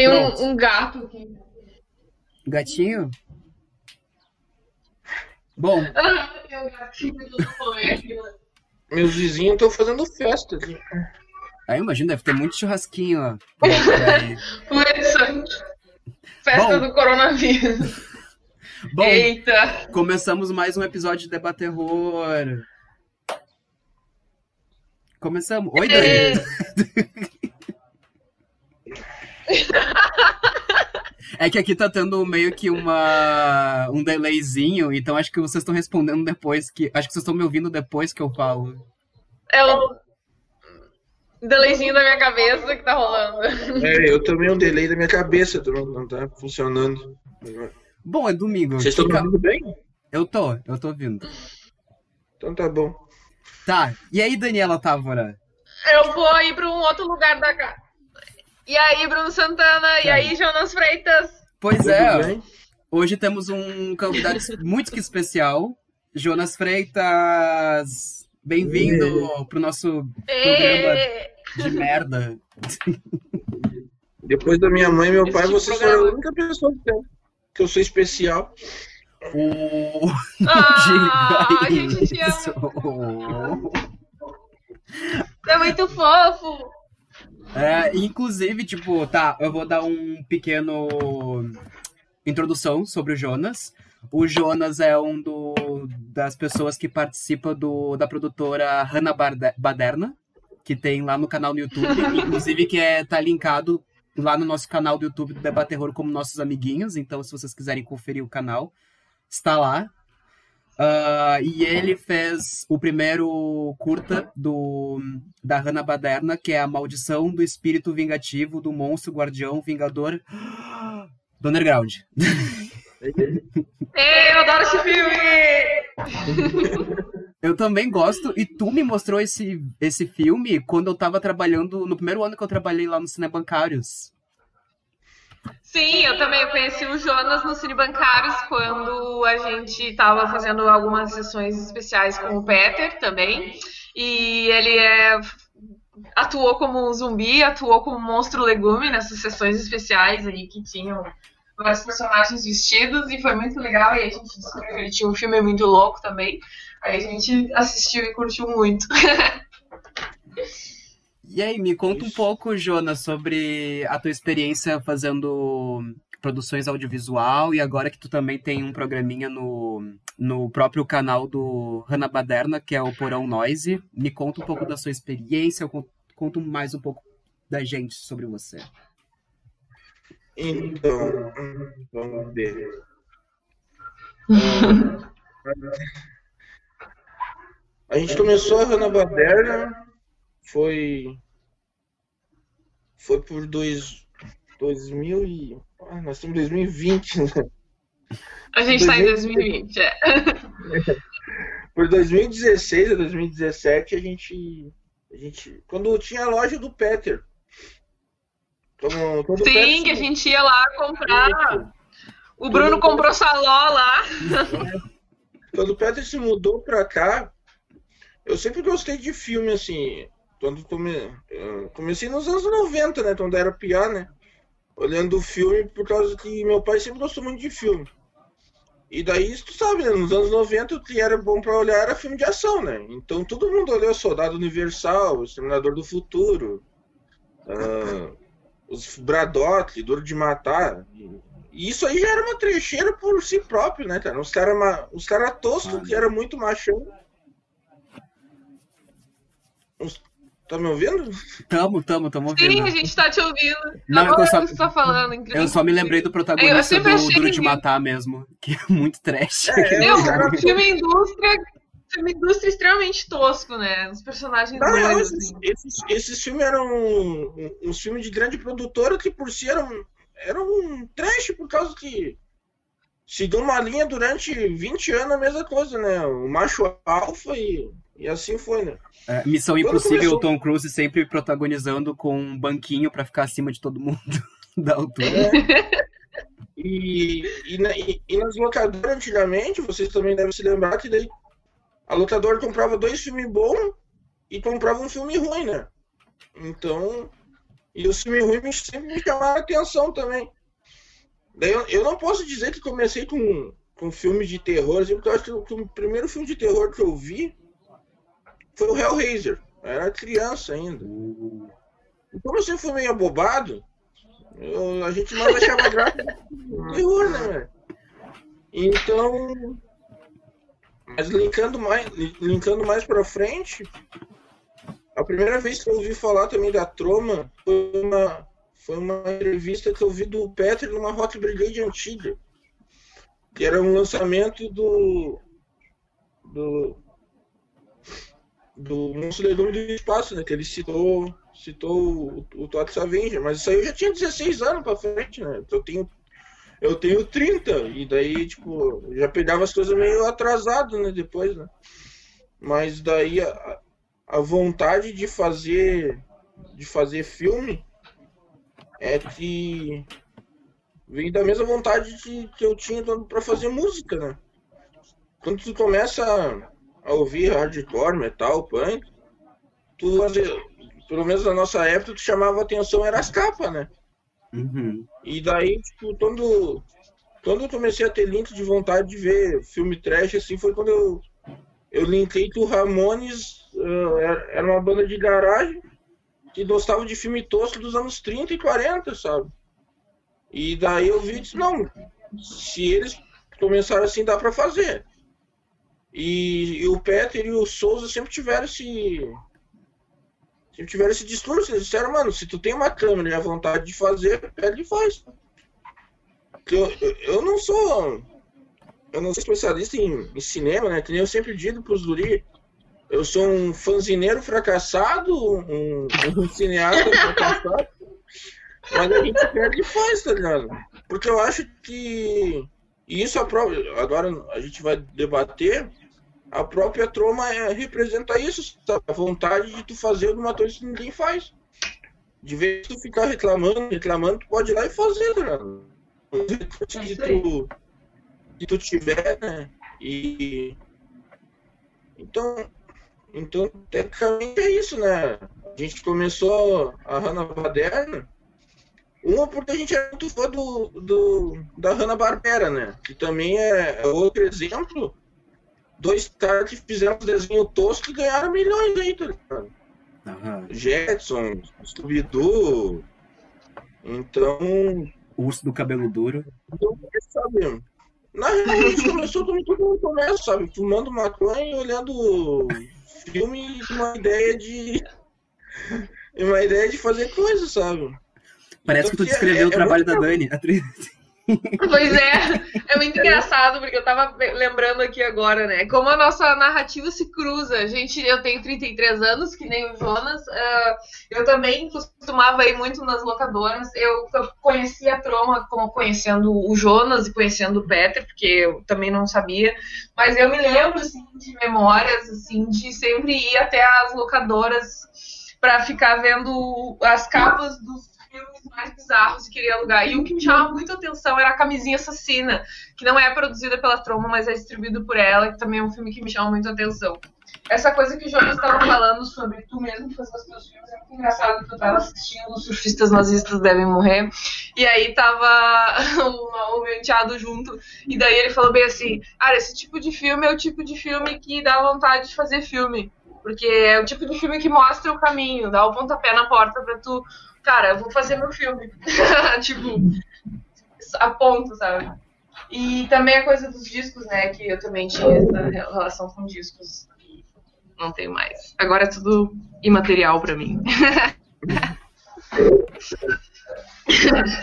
Tem um, um gato aqui. Gatinho? Bom, Ah, tem um gatinho do foi aqui. Meus vizinhos estão fazendo festa. aqui. aí imagina, deve ter muito churrasquinho, ó. por isso. Festa Bom. do coronavírus. Bom, Eita. começamos mais um episódio de Debaterror. Começamos. Oi. Dani. É que aqui tá tendo meio que uma um delayzinho, então acho que vocês estão respondendo depois que. Acho que vocês estão me ouvindo depois que eu falo. É o delayzinho da minha cabeça que tá rolando. É, eu tomei um delay da minha cabeça, não, não tá funcionando. Bom, é domingo. Vocês estão me ouvindo bem? Eu tô, eu tô ouvindo. Então tá bom. Tá, e aí, Daniela Távora? Eu vou ir pra um outro lugar da casa. E aí, Bruno Santana? E aí, Jonas Freitas? Pois Tudo é, bem? hoje temos um convidado muito que especial, Jonas Freitas. Bem-vindo pro nosso programa de merda. Depois da minha mãe e meu pai, tipo vocês programa. foram a única pessoa que, tem- que eu sou especial. O. Ah, Diga a gente te isso. É muito fofo. É, inclusive, tipo, tá, eu vou dar um pequeno introdução sobre o Jonas. O Jonas é um do, das pessoas que participa do, da produtora Hanna Baderna, que tem lá no canal no YouTube, inclusive que é, tá linkado lá no nosso canal do YouTube do Debaterror como nossos amiguinhos, então se vocês quiserem conferir o canal, está lá. Ah, e ele fez o primeiro curta do, da Hanna Baderna, que é A Maldição do Espírito Vingativo do Monstro Guardião Vingador do Underground. Eu adoro esse filme! Eu também gosto, e tu me mostrou esse, esse filme quando eu tava trabalhando, no primeiro ano que eu trabalhei lá no Cinebancários. Sim, eu também conheci o Jonas no Cine Bancários quando a gente estava fazendo algumas sessões especiais com o Peter também. E ele é, atuou como um zumbi, atuou como um monstro legume nessas sessões especiais aí que tinham vários personagens vestidos e foi muito legal. E a gente descobriu que ele tinha um filme muito louco também. Aí a gente assistiu e curtiu muito. E aí, me conta um pouco, Jonas, sobre a tua experiência fazendo produções audiovisual e agora que tu também tem um programinha no, no próprio canal do Hanna Baderna, que é o Porão Noise. Me conta um pouco da sua experiência, eu con- conto mais um pouco da gente sobre você. Então, vamos ver. A gente começou a Hanna Baderna, foi foi por dois, 2000 e ah, nós estamos em 2020, né? A gente está em 2020, é. Por 2016 a 2017 a gente a gente quando tinha a loja do Peter. Quando, quando Sim, Peter que a gente ia lá comprar. O Bruno comprou saló lá. Quando o Peter se mudou pra cá, eu sempre gostei de filme, assim. Quando come... comecei nos anos 90, né? Quando era pior, né? Olhando o filme, por causa que meu pai sempre gostou muito de filme. E daí, tu sabe, né? Nos anos 90, o que era bom pra olhar era filme de ação, né? Então todo mundo olhou Soldado Universal, Exterminador do Futuro, ah, os Braddock, Duro de Matar. E isso aí já era uma trecheira por si próprio, né, cara? Uns caras cara toscos que era muito machão. Uns... Tá me ouvindo? Tamo, tamo, tamo Sim, ouvindo. a gente tá te ouvindo. Não, Agora eu só- que você tá falando, incrível. Eu só me lembrei do Eu protagonista sempre do Duro de Matar mesmo, que é muito trash. É, Meu, os cara- filme indústria. Filme indústria extremamente tosco, né? Os personagens Não, esses, assim. esses, esses filmes eram um- uns filmes de grande produtora que por si eram, eram um trash por causa que seguiu uma linha durante 20 anos a mesma coisa, né? O macho alfa e, e assim foi, né? É, Missão Quando Impossível, começou- Tom Cruise sempre protagonizando com um banquinho pra ficar acima de todo mundo da altura. E, e, na- e- e nas locadoras antigamente, vocês também devem se lembrar que daí a locadora comprava dois filmes bons e comprava um filme ruim, né? Então, E o filme ruim sempre me chamava a atenção também. Daí eu, eu, não posso dizer que comecei com, com filme de terror, assim, porque eu acho que o, que o primeiro filme de terror que eu vi foi o Hellraiser. Eu era criança ainda. E como eu sempre fui meio abobado, eu, a gente mais achava graça terror, né, velho? Então. Mas linkando mais, linkando mais pra frente, a primeira vez que eu ouvi falar também da Troma foi uma, foi uma entrevista que eu vi do Peter numa Rock Brigade antiga. Que era um lançamento do. do. Do Monstro do Espaço, né? Que ele citou citou o, o Todd Avenger, mas isso aí eu já tinha 16 anos pra frente, né? Eu tenho, eu tenho 30, e daí, tipo, já pegava as coisas meio atrasado, né? Depois, né? Mas daí a, a vontade de fazer de fazer filme é que vem da mesma vontade de, que eu tinha para fazer música, né? Quando tu começa a, ouvir hardcore, metal, punk, tu pelo menos na nossa época, o que chamava atenção era as capas, né? Uhum. E daí, tipo, quando, quando eu comecei a ter link de vontade de ver filme trash, assim, foi quando eu, eu linkei que o Ramones uh, era uma banda de garagem que gostava de filme tosco dos anos 30 e 40, sabe? E daí eu vi e disse, não, se eles começaram assim, dá pra fazer. E, e o Peter e o Souza sempre tiveram esse, se tiveram esse discurso, eles disseram, mano, se tu tem uma câmera e a vontade de fazer, pede e faz. Eu, eu, eu, não sou. Eu não sou especialista em, em, cinema, né? Que nem eu sempre digo pros guri. Eu sou um fanzineiro fracassado, um, um cineasta fracassado. Mas a gente pede e faz, tá ligado? Porque eu acho que. E isso a própria. Agora a gente vai debater a própria troma é, representa isso, sabe? a vontade de tu fazer alguma coisa que ninguém faz. De vez tu ficar reclamando, reclamando, tu pode ir lá e fazer, cara. Que tu, que tu tiver, né? E. Então, então, tecnicamente é isso, né? A gente começou a Hanna-Barbera, uma porque a gente é muito fã do, do, da Hanna-Barbera, né? Que também é, é outro exemplo dois caras que fizeram um desenho tosco e ganharam milhões aí, tá ligado? Uhum. Jetson, Scooby-Doo. Então. Urso do cabelo duro. Então, sabe? Na realidade, a gente começou como todo mundo começa, sabe? Fumando maconha e olhando filme com uma ideia de. uma ideia de fazer coisas, sabe? Parece então, que tu descreveu é, o trabalho é da Dani. Pois é, é muito engraçado, porque eu tava lembrando aqui agora, né? Como a nossa narrativa se cruza. Gente, eu tenho 33 anos, que nem o Jonas. Uh, eu também costumava ir muito nas locadoras. Eu, eu conheci a Troma como conhecendo o Jonas e conhecendo o Peter, porque eu também não sabia. Mas eu me lembro, assim, de memórias, assim, de sempre ir até as locadoras para ficar vendo as capas dos filmes mais bizarros e queria alugar. E o que me chamava muita atenção era a Camisinha Assassina, que não é produzida pela Troma, mas é distribuído por ela, que também é um filme que me chama muito atenção. Essa coisa que o Jonas estava falando sobre tu mesmo fazer os teus filmes é muito engraçado que eu estava assistindo Os Surfistas Nazistas Devem Morrer, e aí tava o, o meu enteado junto, e daí ele falou bem assim, cara, esse tipo de filme é o tipo de filme que dá vontade de fazer filme. Porque é o tipo de filme que mostra o caminho, dá o pontapé na porta para tu cara, eu vou fazer meu filme. tipo, a ponto, sabe? E também a coisa dos discos, né? Que eu também tinha essa relação com discos. Não tenho mais. Agora é tudo imaterial para mim.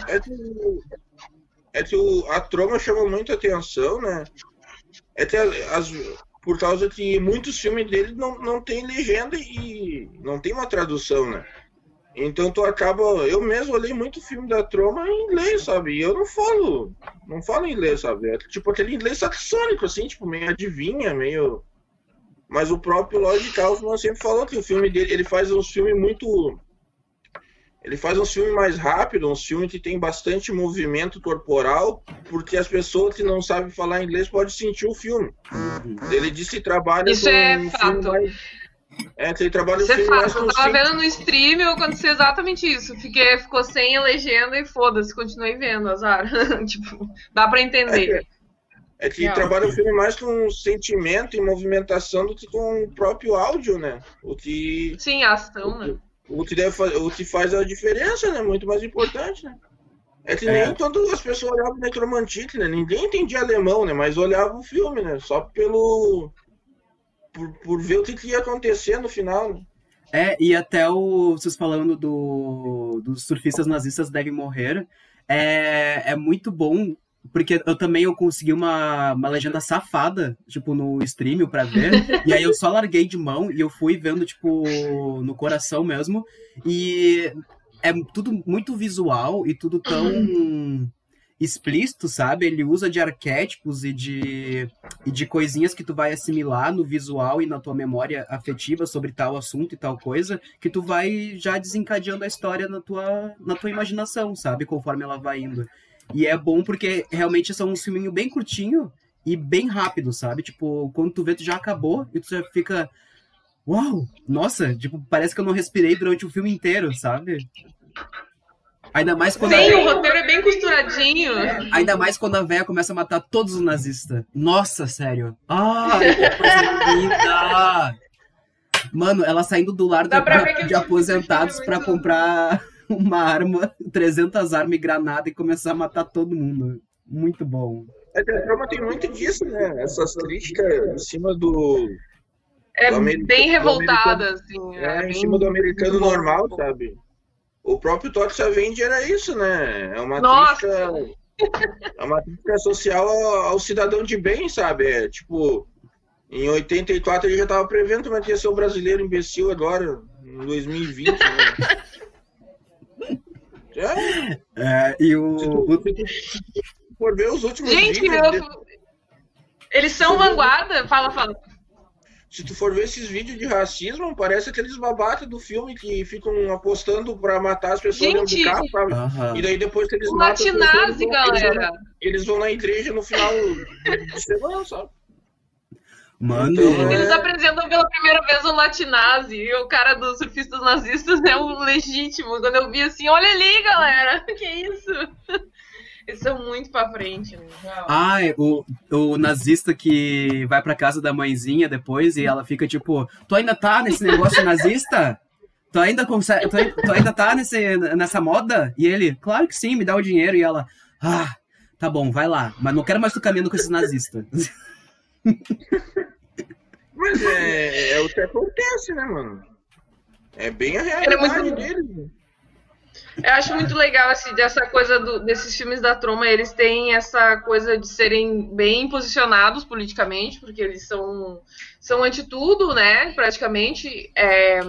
é que, é a troma chama muita atenção, né? É que as, por causa que muitos filmes dele não, não tem legenda e não tem uma tradução, né? Então tu acaba. Eu mesmo olhei muito filme da Troma em inglês, sabe? E eu não falo. Não falo inglês, sabe? É tipo aquele inglês saxônico, assim, tipo, meio adivinha, meio. Mas o próprio Lloyd Kaufman sempre falou que o filme dele, ele faz uns filmes muito. Ele faz uns filmes mais rápidos, uns filmes que tem bastante movimento corporal, porque as pessoas que não sabem falar inglês podem sentir o filme. Uhum. Ele disse que trabalha Isso com é um fato. filme mais É, que ele trabalha Isso o é filme mais fato. Eu tava vendo no stream aconteceu exatamente isso. Fiquei, ficou sem a legenda e foda-se, continuei vendo, azar. tipo, dá pra entender. É que Não. trabalha o filme mais com sentimento e movimentação do que com o próprio áudio, né? O que, Sim, a ação, né? O que, deve, fa- o que faz a diferença, né? Muito mais importante, né? É que É. nem quando as pessoas olhavam Necromantique, né? Ninguém entendia alemão, né? Mas olhava o filme, né? Só pelo... Por, por ver o que, que ia acontecer no final, né? É, e até o, vocês falando do, dos surfistas nazistas devem morrer, é, é muito bom, porque eu também eu consegui uma, uma legenda safada, tipo, no stream pra ver, e aí eu só larguei de mão e eu fui vendo, tipo, no coração mesmo, e é tudo muito visual e tudo tão explícito, sabe? Ele usa de arquétipos e de, e de coisinhas que tu vai assimilar no visual e na tua memória afetiva sobre tal assunto e tal coisa, que tu vai já desencadeando a história na tua, na tua imaginação, sabe? Conforme ela vai indo. E é bom porque realmente são um filminho bem curtinho e bem rápido, sabe? Tipo, quando tu vê, tu já acabou e tu já fica. Uau! Nossa, tipo, parece que eu não respirei durante o filme inteiro, sabe? Ainda mais quando a Sim, véia- o roteiro é bem costuradinho. Ainda mais quando a véia começa a matar todos os nazistas. Nossa, sério. Ai, que coisa linda! Mano, ela saindo do lar Dá de, de aposentados é pra muito- comprar uma arma, 300 armas e granada e começar a matar todo mundo. Muito bom. É a trama tem muito disso, né? Essas críticas em cima do... É Do americano- bem revoltada, assim. É, É, em bem- cima do americano normal, sabe? O próprio Todd Avenger era isso, né? É uma Nossa! crítica. É uma crítica social ao, ao cidadão de bem, sabe? É, tipo, em 84 ele já tava prevendo como é que ia ser o brasileiro imbecil agora, em 2020, né? É, É, e o, se for ver os últimos Gente, vídeos, meu, eles são vanguarda. Fala, fala. se tu for ver esses vídeos de racismo, parece aqueles babatas do filme que ficam apostando pra matar as pessoas dentro Gente, do carro, sabe? Aham. E daí depois que eles O matam as pessoas, Latinazi, eles vão- eles vão- galera. Eles vão na igreja no final de semana, sabe? Mano, Então, Eles apresentam pela primeira vez o Latinazi. E o cara dos surfistas nazistas é o legítimo. Quando eu vi assim, olha ali, galera. Que isso? Eles são muito pra frente, né? Ah, é o, o nazista que vai pra casa da mãezinha depois e ela fica tipo, tu ainda tá nesse negócio nazista? Tu ainda consegue, tu, tu ainda tá nesse, nessa moda? E ele, claro que sim, me dá o dinheiro. E ela, ah, tá bom, vai lá, mas não quero mais tu caminhando com esses nazistas. Mas é, é o que acontece, né, mano? É bem a realidade muito- deles. né? Eu acho muito legal assim, dessa coisa do- desses filmes da troma, eles têm essa coisa de serem bem posicionados politicamente, porque eles são, são anti tudo, né? Praticamente. É,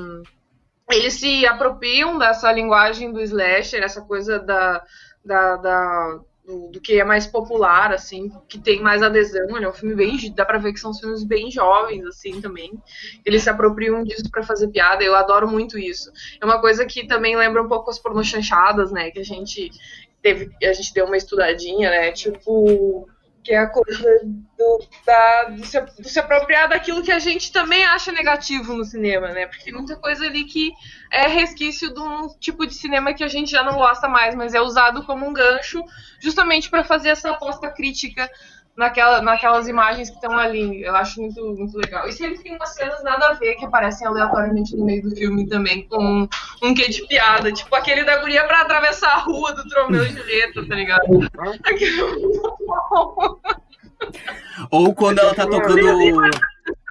eles se apropriam dessa linguagem do slasher, essa coisa da, da, da- do, do que é mais popular, assim, que tem mais adesão. Ele é um filme bem. dá pra ver que são filmes bem jovens, assim, também. Eles se apropriam disso pra fazer piada. Eu adoro muito isso. É uma coisa que também lembra um pouco as pornochanchadas, né? Que a gente teve, a gente deu uma estudadinha, né? Tipo, que é a coisa do, da, do, se, do se apropriar daquilo que a gente também acha negativo no cinema, né? Porque muita coisa ali que é resquício de um tipo de cinema que a gente já não gosta mais, mas é usado como um gancho justamente para fazer essa aposta crítica naquela, naquelas imagens que estão ali. Eu acho muito, muito legal. E sempre tem umas cenas nada a ver que aparecem aleatoriamente no meio do filme também, com um quê de piada. Tipo aquele da guria pra atravessar a rua do Tromeu e Julieta, tá ligado? Aquilo muito bom. Ou quando ela tá tocando.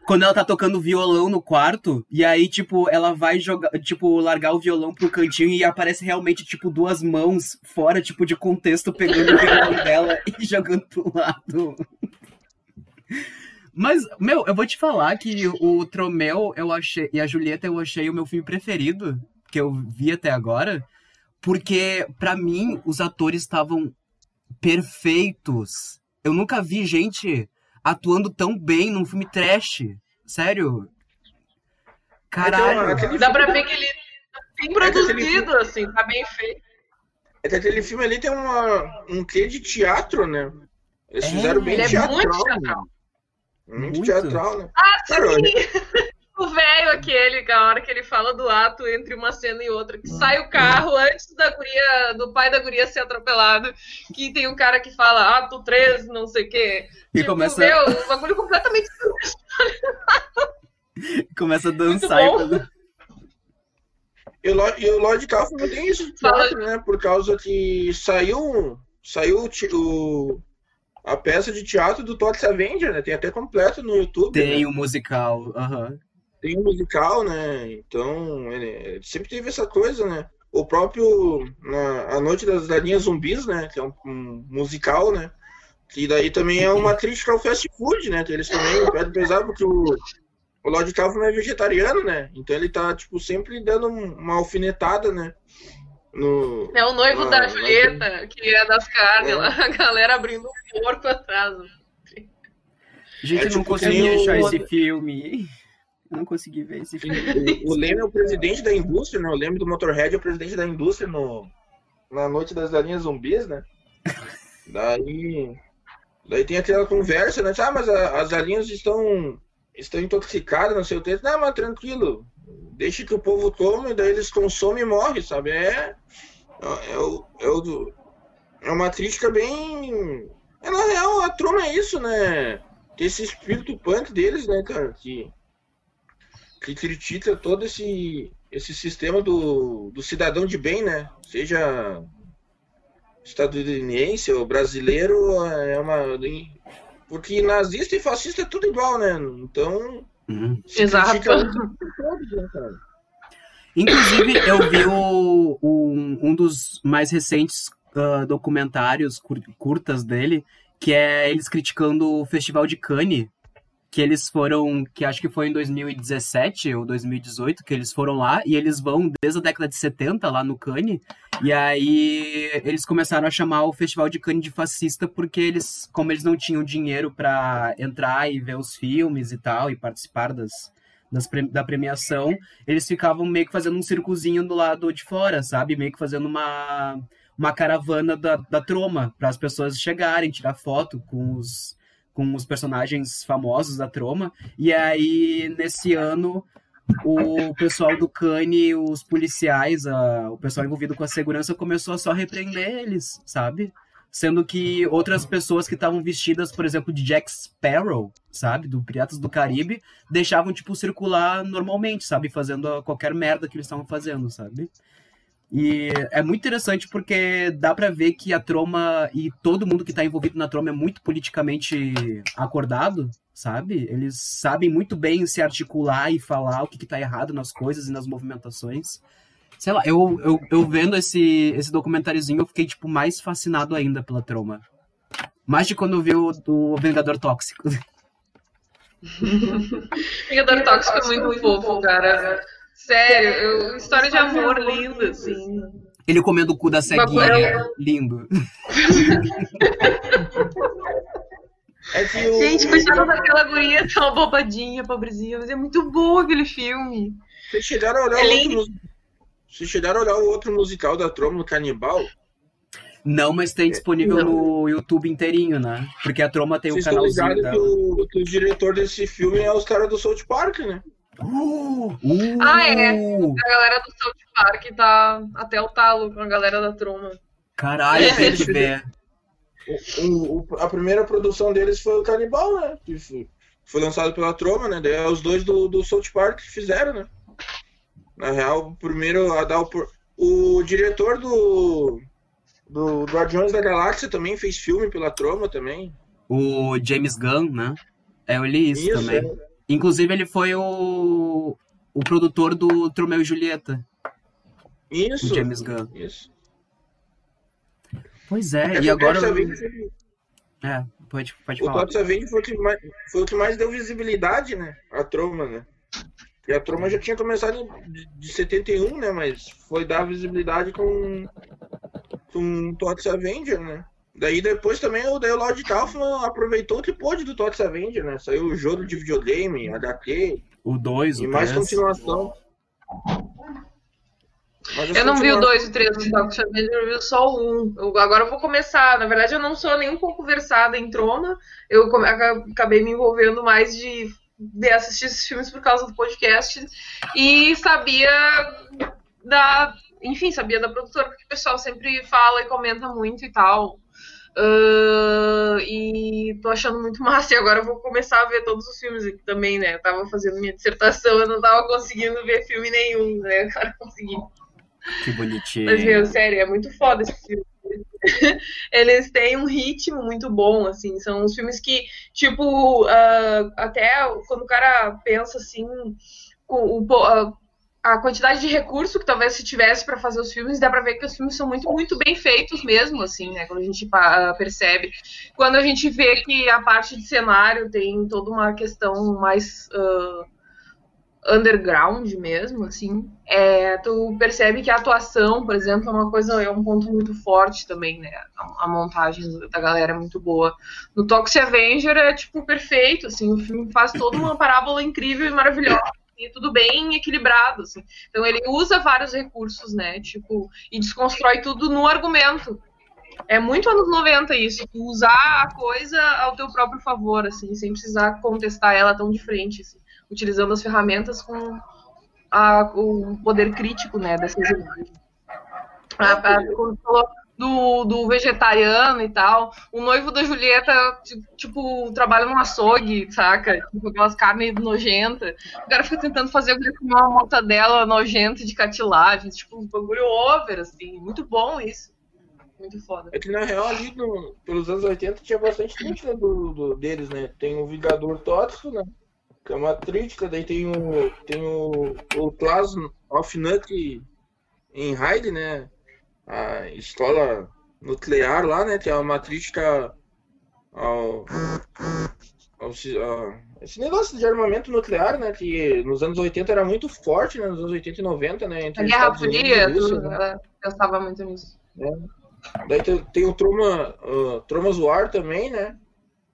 Quando ela tá tocando violão no quarto, e aí, tipo, ela vai jogar, tipo, largar o violão pro cantinho e aparece realmente, tipo, duas mãos fora, tipo, de contexto, pegando o violão dela e jogando pro lado. Mas, meu, eu vou te falar que o Tromel eu achei, e a Julieta eu achei o meu filme preferido, que eu vi até agora, porque, pra mim, os atores estavam perfeitos. Eu nunca vi gente atuando tão bem num filme trash. Sério. Caralho. Aquele Dá filme- pra ver que ele tá bem É produzido, assim, tá bem feito. É que aquele filme ali tem uma, um quê de teatro, né? Eles É, fizeram bem Ele é teatral. muito né? teatral. Muito, Muito. teatral, né? Ah, Cara, sim! O velho aquele, a hora que ele fala do ato entre uma cena e outra, que sai o carro antes da guria, do pai da guria ser atropelado, que tem um cara que fala ato 3, não sei o quê. E tipo, começa- meu, um bagulho completamente Começa a dançar. E fazer- E o Lo- o Lord Kaufman tem isso de teatro, né? Por causa que saiu, saiu o o, a peça de teatro do Todd Avenger, né? Tem até completo no YouTube. Tem né? um musical. aham. Tem um musical, né? Então, ele, ele sempre teve essa coisa, né? O próprio na, A Noite das Galinhas Zumbis, né? Que é um, um musical, né? Que daí também é uma crítica ao fast food, né? Que eles também pedem pesado porque o, o Lord Kaufman é vegetariano, né? Então ele tá, tipo, sempre dando um- uma alfinetada, né? No, É o noivo Ah, da Julieta, que é das carnes É. lá, a galera abrindo um porco atrás. Gente, É não tipo consegui que nem achar o- esse filme. Eu não consegui ver esse filme. O, o Leme é o presidente da indústria, né? O Leme do Motorhead é o presidente da indústria no, na Noite das Galinhas Zumbis, né? Daí, daí tem aquela conversa, né? Ah, mas a- as galinhas estão, estão intoxicadas, não sei o que. Não, mas tranquilo. Deixa que o povo tome, daí eles consomem e morrem, sabe? É, é, é, o- é, o- é uma crítica bem... É, na real, a troma é isso, né? Tem esse espírito punk deles, né, cara? Que, que critica todo esse, esse sistema do, do cidadão de bem, né? Seja estadunidense ou brasileiro, é uma. Porque nazista e fascista é tudo igual, né? Então. Uhum. Exato. todos, né, cara? Inclusive, eu vi o, o- um dos mais recentes ah, documentários cur- curtas dele, que é eles criticando o Festival de Cannes, que eles foram, que acho que foi em 2017 ou 2018, que eles foram lá, e eles vão desde a década de 70 lá no Cannes, e aí eles começaram a chamar o Festival de Cannes de fascista, porque eles, como eles não tinham dinheiro para entrar e ver os filmes e tal, e participar das, das da premiação, eles ficavam meio que fazendo um circuzinho do lado de fora, sabe? Meio que fazendo uma, uma caravana da, da troma, para as pessoas chegarem, tirar foto com os, com os personagens famosos da troma. E aí, nesse ano, o pessoal do Cane, os policiais, a- o pessoal envolvido com a segurança começou a só repreender eles, sabe? Sendo que outras pessoas que estavam vestidas, por exemplo, de Jack Sparrow, sabe? Do Piratas do Caribe, deixavam, tipo, circular normalmente, sabe? Fazendo qualquer merda que eles estavam fazendo, sabe? E é muito interessante porque dá pra ver que a troma e todo mundo que tá envolvido na troma é muito politicamente acordado, sabe? Eles sabem muito bem se articular e falar o que, que tá errado nas coisas e nas movimentações. Sei lá, eu, eu, eu vendo esse, esse documentáriozinho, eu fiquei, tipo, mais fascinado ainda pela troma. Mais de quando eu vi o, o Vingador Tóxico. Vingador Tóxico é muito fofo, cara. Sério, eu- história de amor linda, assim. Ele comendo o cu da ceguinha. Bagulho. Lindo. É que o, Gente, coitada daquela guria, tão bobadinha, pobrezinha, mas é muito bom aquele filme. Vocês chegaram a olhar É o outro mus- Vocês chegaram a olhar o outro musical da Troma no Canibal? Não, mas tem disponível Não. no YouTube inteirinho, né? Porque a Troma tem o Vocês estão canalzinho ligados que dela. o, que o diretor desse filme é os caras do South Park, né? Uh, Ah, é. uh, A galera do South Park tá até o talo com a galera da troma. Caralho, tem que ver. O- o- a primeira produção deles foi o Canibal, né? Que foi, foi lançado pela Troma, né? Daí é os dois do, do South Park que fizeram, né? Na real, o primeiro a dar o. por- O diretor do. Do Guardiões da Galáxia também fez filme pela Troma também. O James Gunn, né? É, eu li isso, também. é. Inclusive, ele foi o, o produtor do Tromeu e Julieta, Isso. o James Gunn. Isso. Pois é, É e o agora. Savini- É, pode, pode O falar. Todd Savini foi o, que mais, foi o que mais deu visibilidade, né? A Troma, né? E a Troma já tinha começado de, de 71, né? Mas foi dar visibilidade com com o Todd Avenger, né? Daí depois também o, daí o Lord Kaufman aproveitou o que pôde do Todd Avenger, né? Saiu o jogo de videogame, HQ O 2, e o mais 3. continuação. Mas Eu não vi o continua- 2 e o 3 do Tóxico Avenger, eu vi só o 1. Eu- agora eu vou começar. Na verdade, eu não sou nem um pouco versada em troma. Eu acabei me envolvendo mais de de assistir esses filmes por causa do podcast e sabia da, enfim, sabia da produtora porque o pessoal sempre fala e comenta muito e tal. Uh, e tô achando muito massa. E agora eu vou começar a ver todos os filmes aqui também, né? Eu tava fazendo minha dissertação, eu não tava conseguindo ver filme nenhum, né? Agora consegui. Que bonitinho. Mas, meu, sério, é muito foda esse filme. Eles têm um ritmo muito bom, assim. São os filmes que, tipo, uh, até quando o cara pensa assim, o, o, uh, a quantidade de recurso que talvez se tivesse para fazer os filmes, dá para ver que os filmes são muito, muito bem feitos mesmo, assim, né? Quando a gente percebe. Quando a gente vê que a parte de cenário tem toda uma questão mais uh, underground mesmo, assim, é, tu percebe que a atuação, por exemplo, é uma coisa, é um ponto muito forte também, né? A, a montagem da galera é muito boa. No Toxic Avenger é, tipo, perfeito, assim, o filme faz toda uma parábola incrível e maravilhosa tudo bem equilibrado, assim. Então ele usa vários recursos, né? Tipo, e desconstrói tudo no argumento. É muito anos 90 isso, usar a coisa ao teu próprio favor, assim, sem precisar contestar ela tão de frente, assim, utilizando as ferramentas com a, o poder crítico, né, dessas imagens. A, a, do, do vegetariano e tal. O noivo da Julieta, tipo, trabalha num açougue, saca? Com aquelas carnes nojentas. O cara fica tentando fazer uma mortadela nojenta de catilagem. Tipo, um bagulho over, assim. Muito bom isso. Muito foda. É que na real ali no, pelos anos 80 tinha bastante crítica do, do, deles, né? Tem o Vingador Tóxico, né? Que é uma crítica, daí tem o. Tem o. O Class of Nut em Hyde, né? A escola nuclear lá, né? Que é uma crítica ao, ao, esse negócio de armamento nuclear, né? Que nos anos 80 era muito forte, né? Nos anos 80 e 90, né? Entre a Guerra Fria, tudo, né? ela pensava muito nisso. É. Daí tem, tem o Troma, uh, Tromas War também, né?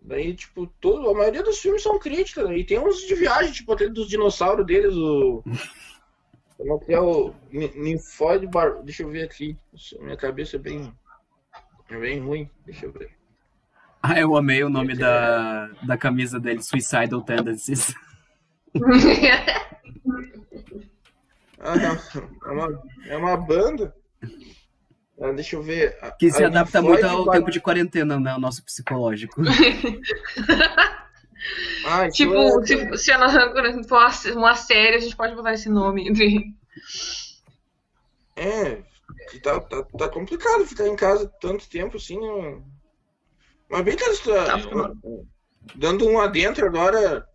Daí, tipo, todo, a maioria dos filmes são críticas, né? E tem uns de viagem, tipo, aquele dos dinossauros deles, o. Como é o Ninfoide Bar... Deixa eu ver aqui. Minha cabeça é bem. É bem ruim. Deixa eu ver. Ah, eu amei o nome da, da camisa dele, Suicidal Tendencies. ah, é, uma, é uma banda. Ah, deixa eu ver. Que se adapta muito ao tempo de quarentena, né? O nosso psicológico. Ah, tipo, é... se, se ela for uma série, a gente pode botar esse nome. De... É, tá, tá, tá complicado ficar em casa tanto tempo assim. Não... Mas bem que tá, dando um adentro agora.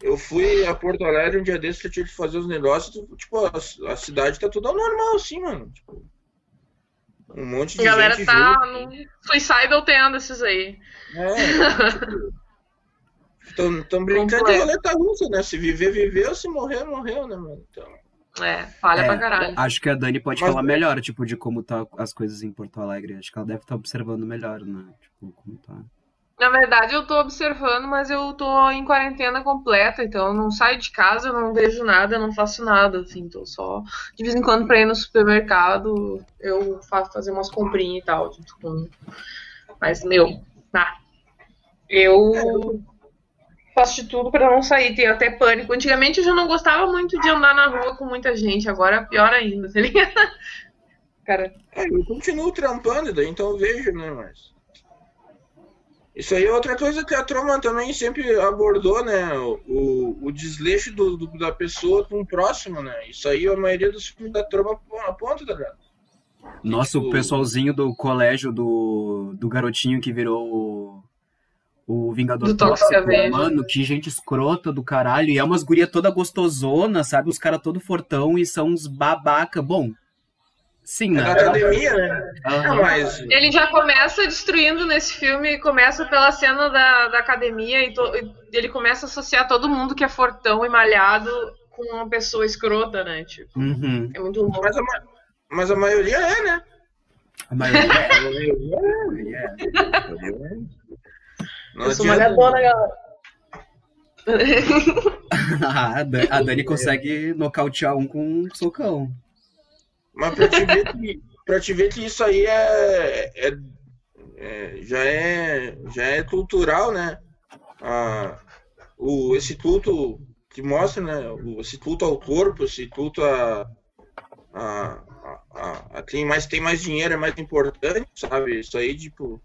Eu fui a Porto Alegre um dia desses que eu tinha que fazer os negócios. Tipo, a, a cidade tá tudo normal, assim, mano. Tipo, um monte de a galera gente. tá viu. no Suicidal esses aí. É, tipo, Estão brincando de roleta russa, né? Se viver, viveu, se morrer, morreu, né, mano? Então... É, falha é, pra caralho. Acho que a Dani pode Mas... falar melhor, tipo, de como tá as coisas em Porto Alegre. Acho que ela deve estar tá observando melhor, né? Tipo, como tá. Na verdade, eu tô observando, mas eu tô em quarentena completa, então eu não saio de casa, eu não vejo nada, eu não faço nada, assim, tô só de vez em quando pra ir no supermercado, eu faço fazer umas comprinhas e tal, junto com. Mas, meu, tá. Eu faço de tudo para não sair, tenho até pânico. Antigamente eu já não gostava muito de andar na rua com muita gente, agora é pior ainda, tá ligado? Cara. É, eu continuo trampando, daí então eu vejo, né, mas. Isso aí é outra coisa que a Troma também sempre abordou, né? O, o desleixo do, do, da pessoa com o próximo, né? Isso aí a maioria dos filmes da Troma aponta, tá ligado? Nossa, tipo... o pessoalzinho do colégio do, do garotinho que virou o Vingador do Tóxico, mano, que gente escrota do caralho. E é umas guria toda gostosona, sabe? Os caras todo fortão e são uns babaca. Bom, sim, né? É academia, né? Uhum. mas... Ele já começa destruindo nesse filme, começa pela cena da, da academia e to... ele começa a associar todo mundo que é fortão e malhado com uma pessoa escrota, né? Tipo, uhum. É muito louco. Mas a, mas a maioria é, né? A maioria é. a maioria é. A maioria é. Não eu sou malhadona, galera. a Dani consegue nocautear um com um socão. Mas pra te ver que, pra te ver que isso aí é, é, é já, é, já é cultural, né? Ah, o, esse culto que mostra, né? O, esse culto ao corpo, esse culto a, a, a, a quem mais tem mais dinheiro é mais importante, sabe? Isso aí, tipo.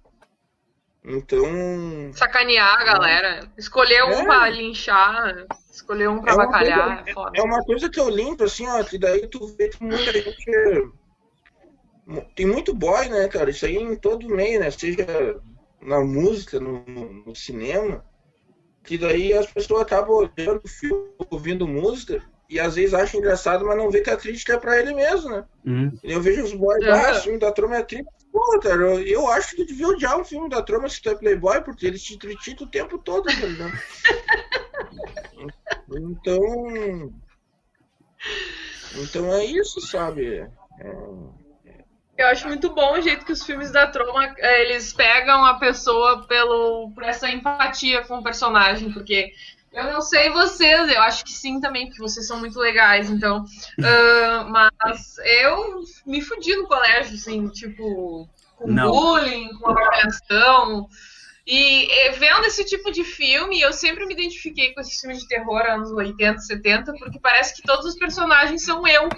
Então. Sacanear a galera. Escolher um é. pra linchar, escolher um pra é bacalhar. Coisa, é, é, uma coisa que eu limpo, assim, ó, que daí tu vê que muita gente. Tem muito boy, né, cara? Isso aí em todo meio, né? Seja na música, no, no cinema que daí as pessoas acabam olhando o filme, ouvindo música, e às vezes acham engraçado, mas não vê que a crítica é pra ele mesmo, né? Hum. Eu vejo os boys lá, uhum. o filme da trama é crítica. Pô, cara, eu, eu, acho que devia odiar um filme da trama se tu é Playboy, porque eles te criticam o tempo todo, tá ligado? então. Então é isso, sabe? É... Eu acho muito bom o jeito que os filmes da Troma é, eles pegam a pessoa pelo, por essa empatia com o personagem, porque eu não sei vocês, eu acho que sim também, porque vocês são muito legais, então. Uh, mas eu me fudi no colégio, assim, tipo, com não. bullying, com avaliação. E, vendo esse tipo de filme, eu sempre me identifiquei com esses filmes de terror anos 80, 70, porque parece que todos os personagens são eu.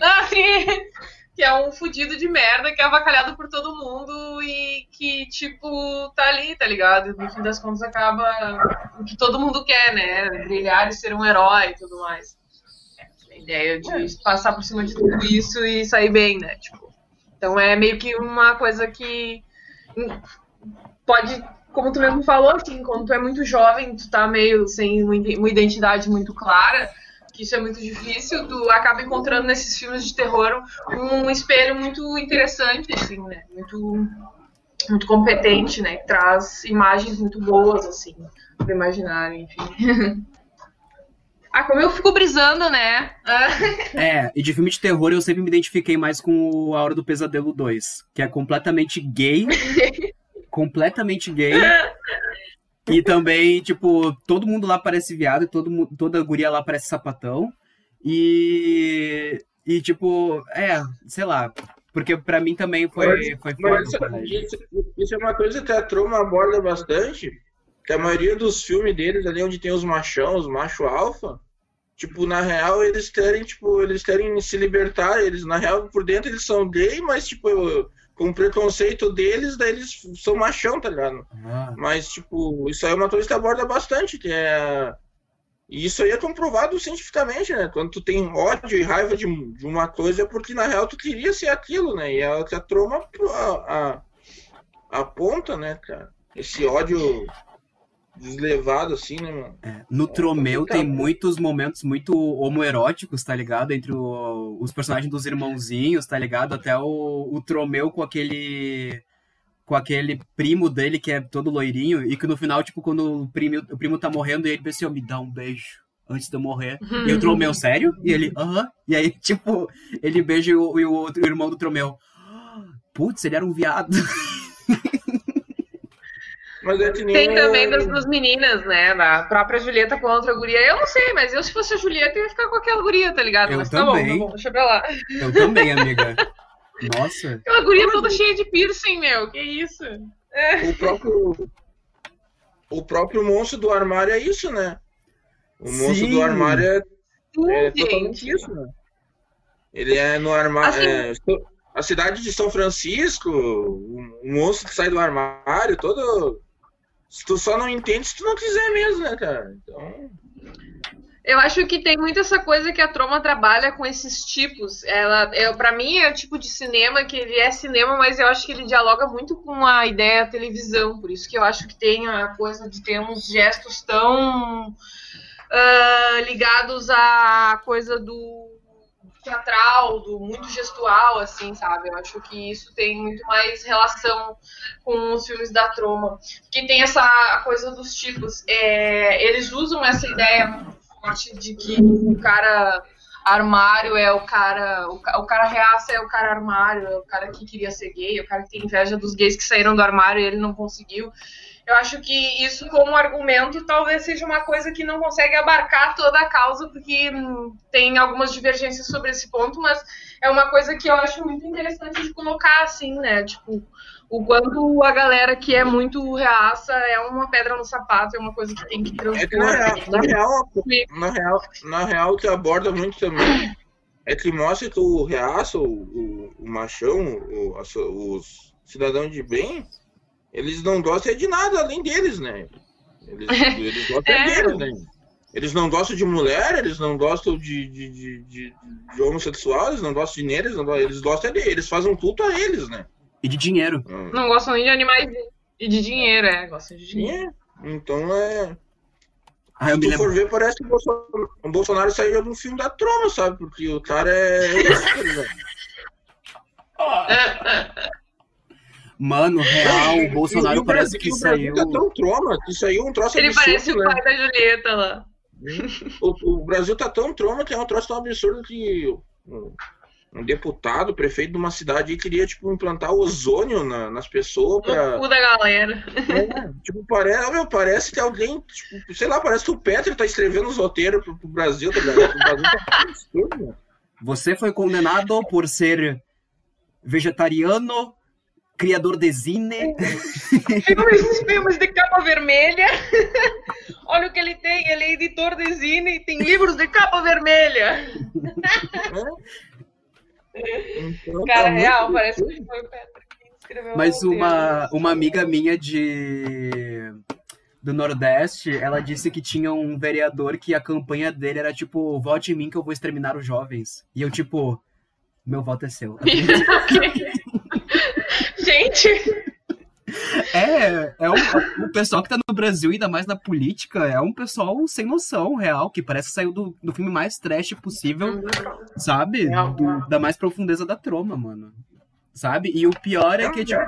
que é um fudido de merda, que é avacalhado por todo mundo e que, tipo, tá ali, tá ligado? No fim das contas acaba o que todo mundo quer, né? Brilhar e ser um herói e tudo mais. A ideia de passar por cima de tudo isso e sair bem, né? Tipo, então é meio que uma coisa que pode, como tu mesmo falou, assim, quando tu é muito jovem, tu tá meio sem uma identidade muito clara que isso é muito difícil, tu acaba encontrando nesses filmes de terror um espelho muito interessante, assim, né? Muito, muito competente, né? Que traz imagens muito boas, assim, pro imaginário, enfim. Ah, como eu fico brisando, né? é, e de filme de terror eu sempre me identifiquei mais com A Hora do Pesadelo 2, que é completamente gay. completamente gay. E também, tipo, todo mundo lá parece viado, todo, toda guria lá parece sapatão. E. E, tipo, é, sei lá. Porque pra mim também foi, mas, foi mas isso, isso, é uma coisa que a Troma aborda bastante. Que a maioria dos filmes deles, ali onde tem os machão, os macho alfa, tipo, na real, eles querem, tipo, eles querem se libertar. Eles, na real, por dentro eles são gay, mas, tipo, com o preconceito deles, daí eles são machão, tá ligado? Ah. Mas, tipo, isso aí é uma coisa que aborda bastante, que é. E isso aí é comprovado cientificamente, né? Quando tu tem ódio e raiva de, de uma coisa, é porque na real tu queria ser aquilo, né? E é o que a troma a, a, aponta, né, cara? Esse ódio deslevado, assim, né, mano? É, no Tromeu tem muitos momentos muito homoeróticos, tá ligado? Entre o, os personagens dos irmãozinhos, tá ligado? Até o, o Tromeu com aquele. Com aquele primo dele que é todo loirinho, e que no final, tipo, quando o primo, o primo tá morrendo, ele pensa assim, me dá um beijo antes de eu morrer. E o Tromeu, sério? E ele, aham. Uh -huh. E aí, tipo, ele beija o, o, o irmão do Tromeu. Putz, ele era um viado. Mas é que nem Tem também das duas meninas, né? Da própria Julieta com a outra guria. Eu não sei, mas eu, se fosse a Julieta, eu ia ficar com aquela guria, tá ligado? Eu mas também. tá bom, tá bom, deixa pra lá. Eu também, amiga. Nossa. Aquela guria Como toda cheia de piercing, meu. Que isso? É. O próprio. O próprio monstro do armário é isso, né? O monstro Sim. do armário é, é totalmente isso, né? Ele é no armário. Assim, é, a cidade de São Francisco, o monstro que sai do armário, todo se tu só não entende se tu não quiser mesmo, né, cara? Então. Eu acho que tem muito essa coisa que a Troma trabalha com esses tipos. Ela, eu, para mim, é o tipo de cinema que ele é cinema, mas eu acho que ele dialoga muito com a ideia da televisão. Por isso que eu acho que tem a coisa de ter uns gestos tão uh, ligados à coisa do teatral, do muito gestual, assim, sabe? Eu acho que isso tem muito mais relação com os filmes da Troma. Que tem essa coisa dos tipos. É, eles usam essa ideia muito forte de que o cara armário é o cara. O, o cara reaça é o cara armário, é o cara que queria ser gay, é o cara que tem inveja dos gays que saíram do armário e ele não conseguiu. Eu acho que isso, como argumento, talvez seja uma coisa que não consegue abarcar toda a causa, porque hum, tem algumas divergências sobre esse ponto, mas é uma coisa que eu acho muito interessante de colocar assim, né? Tipo, o quanto a galera que é muito reaça é uma pedra no sapato, é uma coisa que tem que É que na real, na real, na real, na real que aborda muito também é que mostra que o reaço, o, o, machão, o, os cidadãos de bem, eles não gostam de nada além deles, né? Eles, eles gostam É. deles, né? Eles não gostam de mulher, eles não gostam de, de, de, de, de homossexual, eles não gostam de negros, eles, não gostam- eles gostam de, eles fazem culto a eles, né? E de dinheiro. Hum. Não gostam nem de animais e de dinheiro, é. Gostam de dinheiro. É, Então é. Ah, eu Se tu for ver, parece que o Bolsonaro, o Bolsonaro saiu de um filme da troma, sabe? Porque o cara é. Mano, real, o Bolsonaro o parece Brasil- que o Brasil saiu. Tá tão troma que saiu um troço Ele absurdo. parece o né? pai da Julieta lá. o, o Brasil tá tão troma que é um troço tão absurdo que um, um deputado, prefeito de uma cidade aí queria, tipo, implantar ozônio na- nas pessoas pra. No cu da galera. É, tipo, parece, meu, parece que alguém, tipo, sei lá, parece que o Petro tá escrevendo os roteiros pro, pro Brasil, tá ligado? O Brasil tá tão absurdo? Você foi condenado por ser vegetariano, criador de zine. Filmes, filmes de capa vermelha. Olha o que ele tem, ele é editor de zine e tem livros de capa vermelha. Então, Cara, tá real, parece que foi o Petro que escreveu Mas o roteiro. uma, uma amiga minha de do Nordeste, ela disse que tinha um vereador que a campanha dele era tipo, vote em mim que eu vou exterminar os jovens. E eu, tipo, meu voto é seu. É, é o, o pessoal que tá no Brasil, ainda mais na política, é um pessoal sem noção real, que parece que saiu do, do filme mais trash possível, sabe? Real, Do- da mais profundeza da troma, mano. Sabe? E o pior é que, tipo.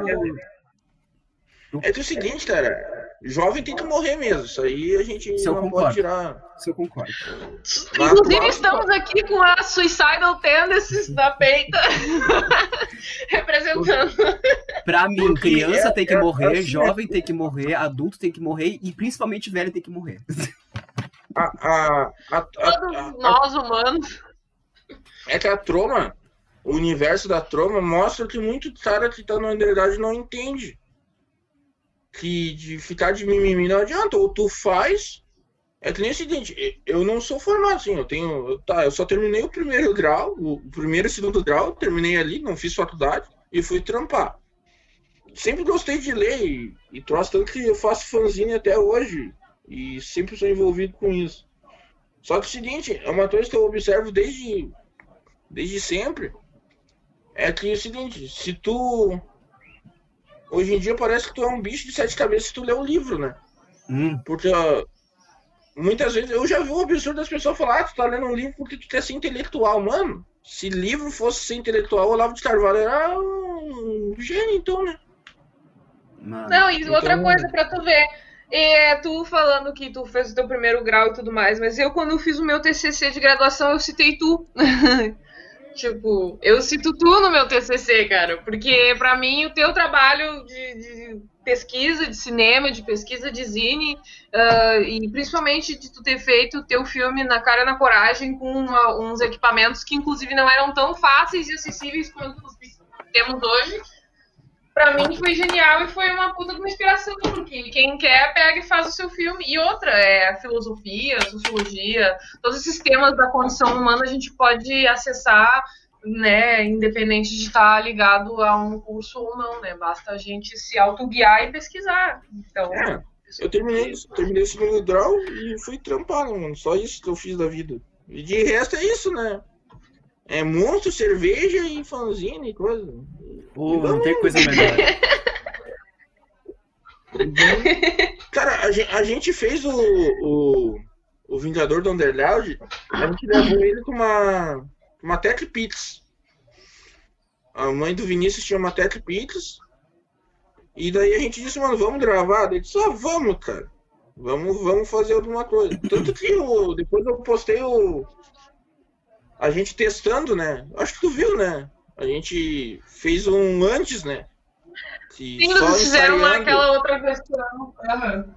É que é o seguinte, cara. Jovem tem que morrer mesmo. Isso aí a gente Isso eu não concordo. pode tirar. Se eu concordo. Mas inclusive atual- estamos aqui com a Suicidal Tendencies da peita representando. Pra mim, Porque criança é- tem que é morrer, assim, jovem tem que morrer, adulto tem que morrer e principalmente velho tem que morrer. A, a, a, Todos a- nós humanos. é que a troma, o universo da troma, mostra que muito cara que tá na underground não entende. Que de ficar de mimimi não adianta. Ou tu faz. É que nem o seguinte, eu não sou formado assim, eu tenho. Tá, eu só terminei o primeiro grau, o primeiro e segundo grau, terminei ali, não fiz faculdade e fui trampar. Sempre gostei de ler e, e troço tanto que eu faço fanzine até hoje. E sempre sou envolvido com isso. Só que é o seguinte, é uma coisa que eu observo desde, desde sempre. É que é o seguinte, se tu. Hoje em dia parece que tu é um bicho de sete cabeças se tu lê um livro, né? Hum, Porque ó, muitas vezes eu já vi o absurdo das pessoas falar, ah, tu tá lendo um livro porque tu quer ser intelectual. Mano, se livro fosse ser intelectual, o Olavo de Carvalho era um gênio, então, né? mano. Não, e outra Então- coisa pra tu ver. É, tu falando que tu fez o teu primeiro grau e tudo mais, mas eu, quando eu fiz o meu TCC de graduação, eu citei tu. tipo, eu cito tu no meu TCC, cara, porque pra mim o teu trabalho de, de pesquisa de cinema, de pesquisa de zine, ah, e principalmente de tu ter feito o teu filme na cara e na coragem com uma- uns equipamentos que inclusive não eram tão fáceis e acessíveis quanto os temos hoje. Pra mim foi genial e foi uma puta de uma inspiração, porque quem quer pega e faz o seu filme. E outra, é filosofia, sociologia, todos esses temas da condição humana a gente pode acessar, né, independente de estar ligado a um curso ou não, né? Basta a gente se autoguiar e pesquisar. Então, É, eu terminei, terminei o segundo grau e fui trampar, mano? Só isso que eu fiz da vida. E de resto é isso, né? É monstro, cerveja e fanzine e coisa. Pô, não tem coisa melhor. Cara, a gen- a gente, fez o, o, o Vingador do Underground, a gente levou ele com uma, uma Tech Pits. A mãe do Vinícius tinha uma Tech Pits. E daí a gente disse, mano, vamos gravar? Daí disse, ah, vamos, cara. Vamos, vamos fazer alguma coisa. Tanto que o, depois eu postei o. A gente testando, né? Acho que tu viu, né? A gente fez um antes, né? Que sim, só vocês fizeram ensaiando. naquela outra versão. aham.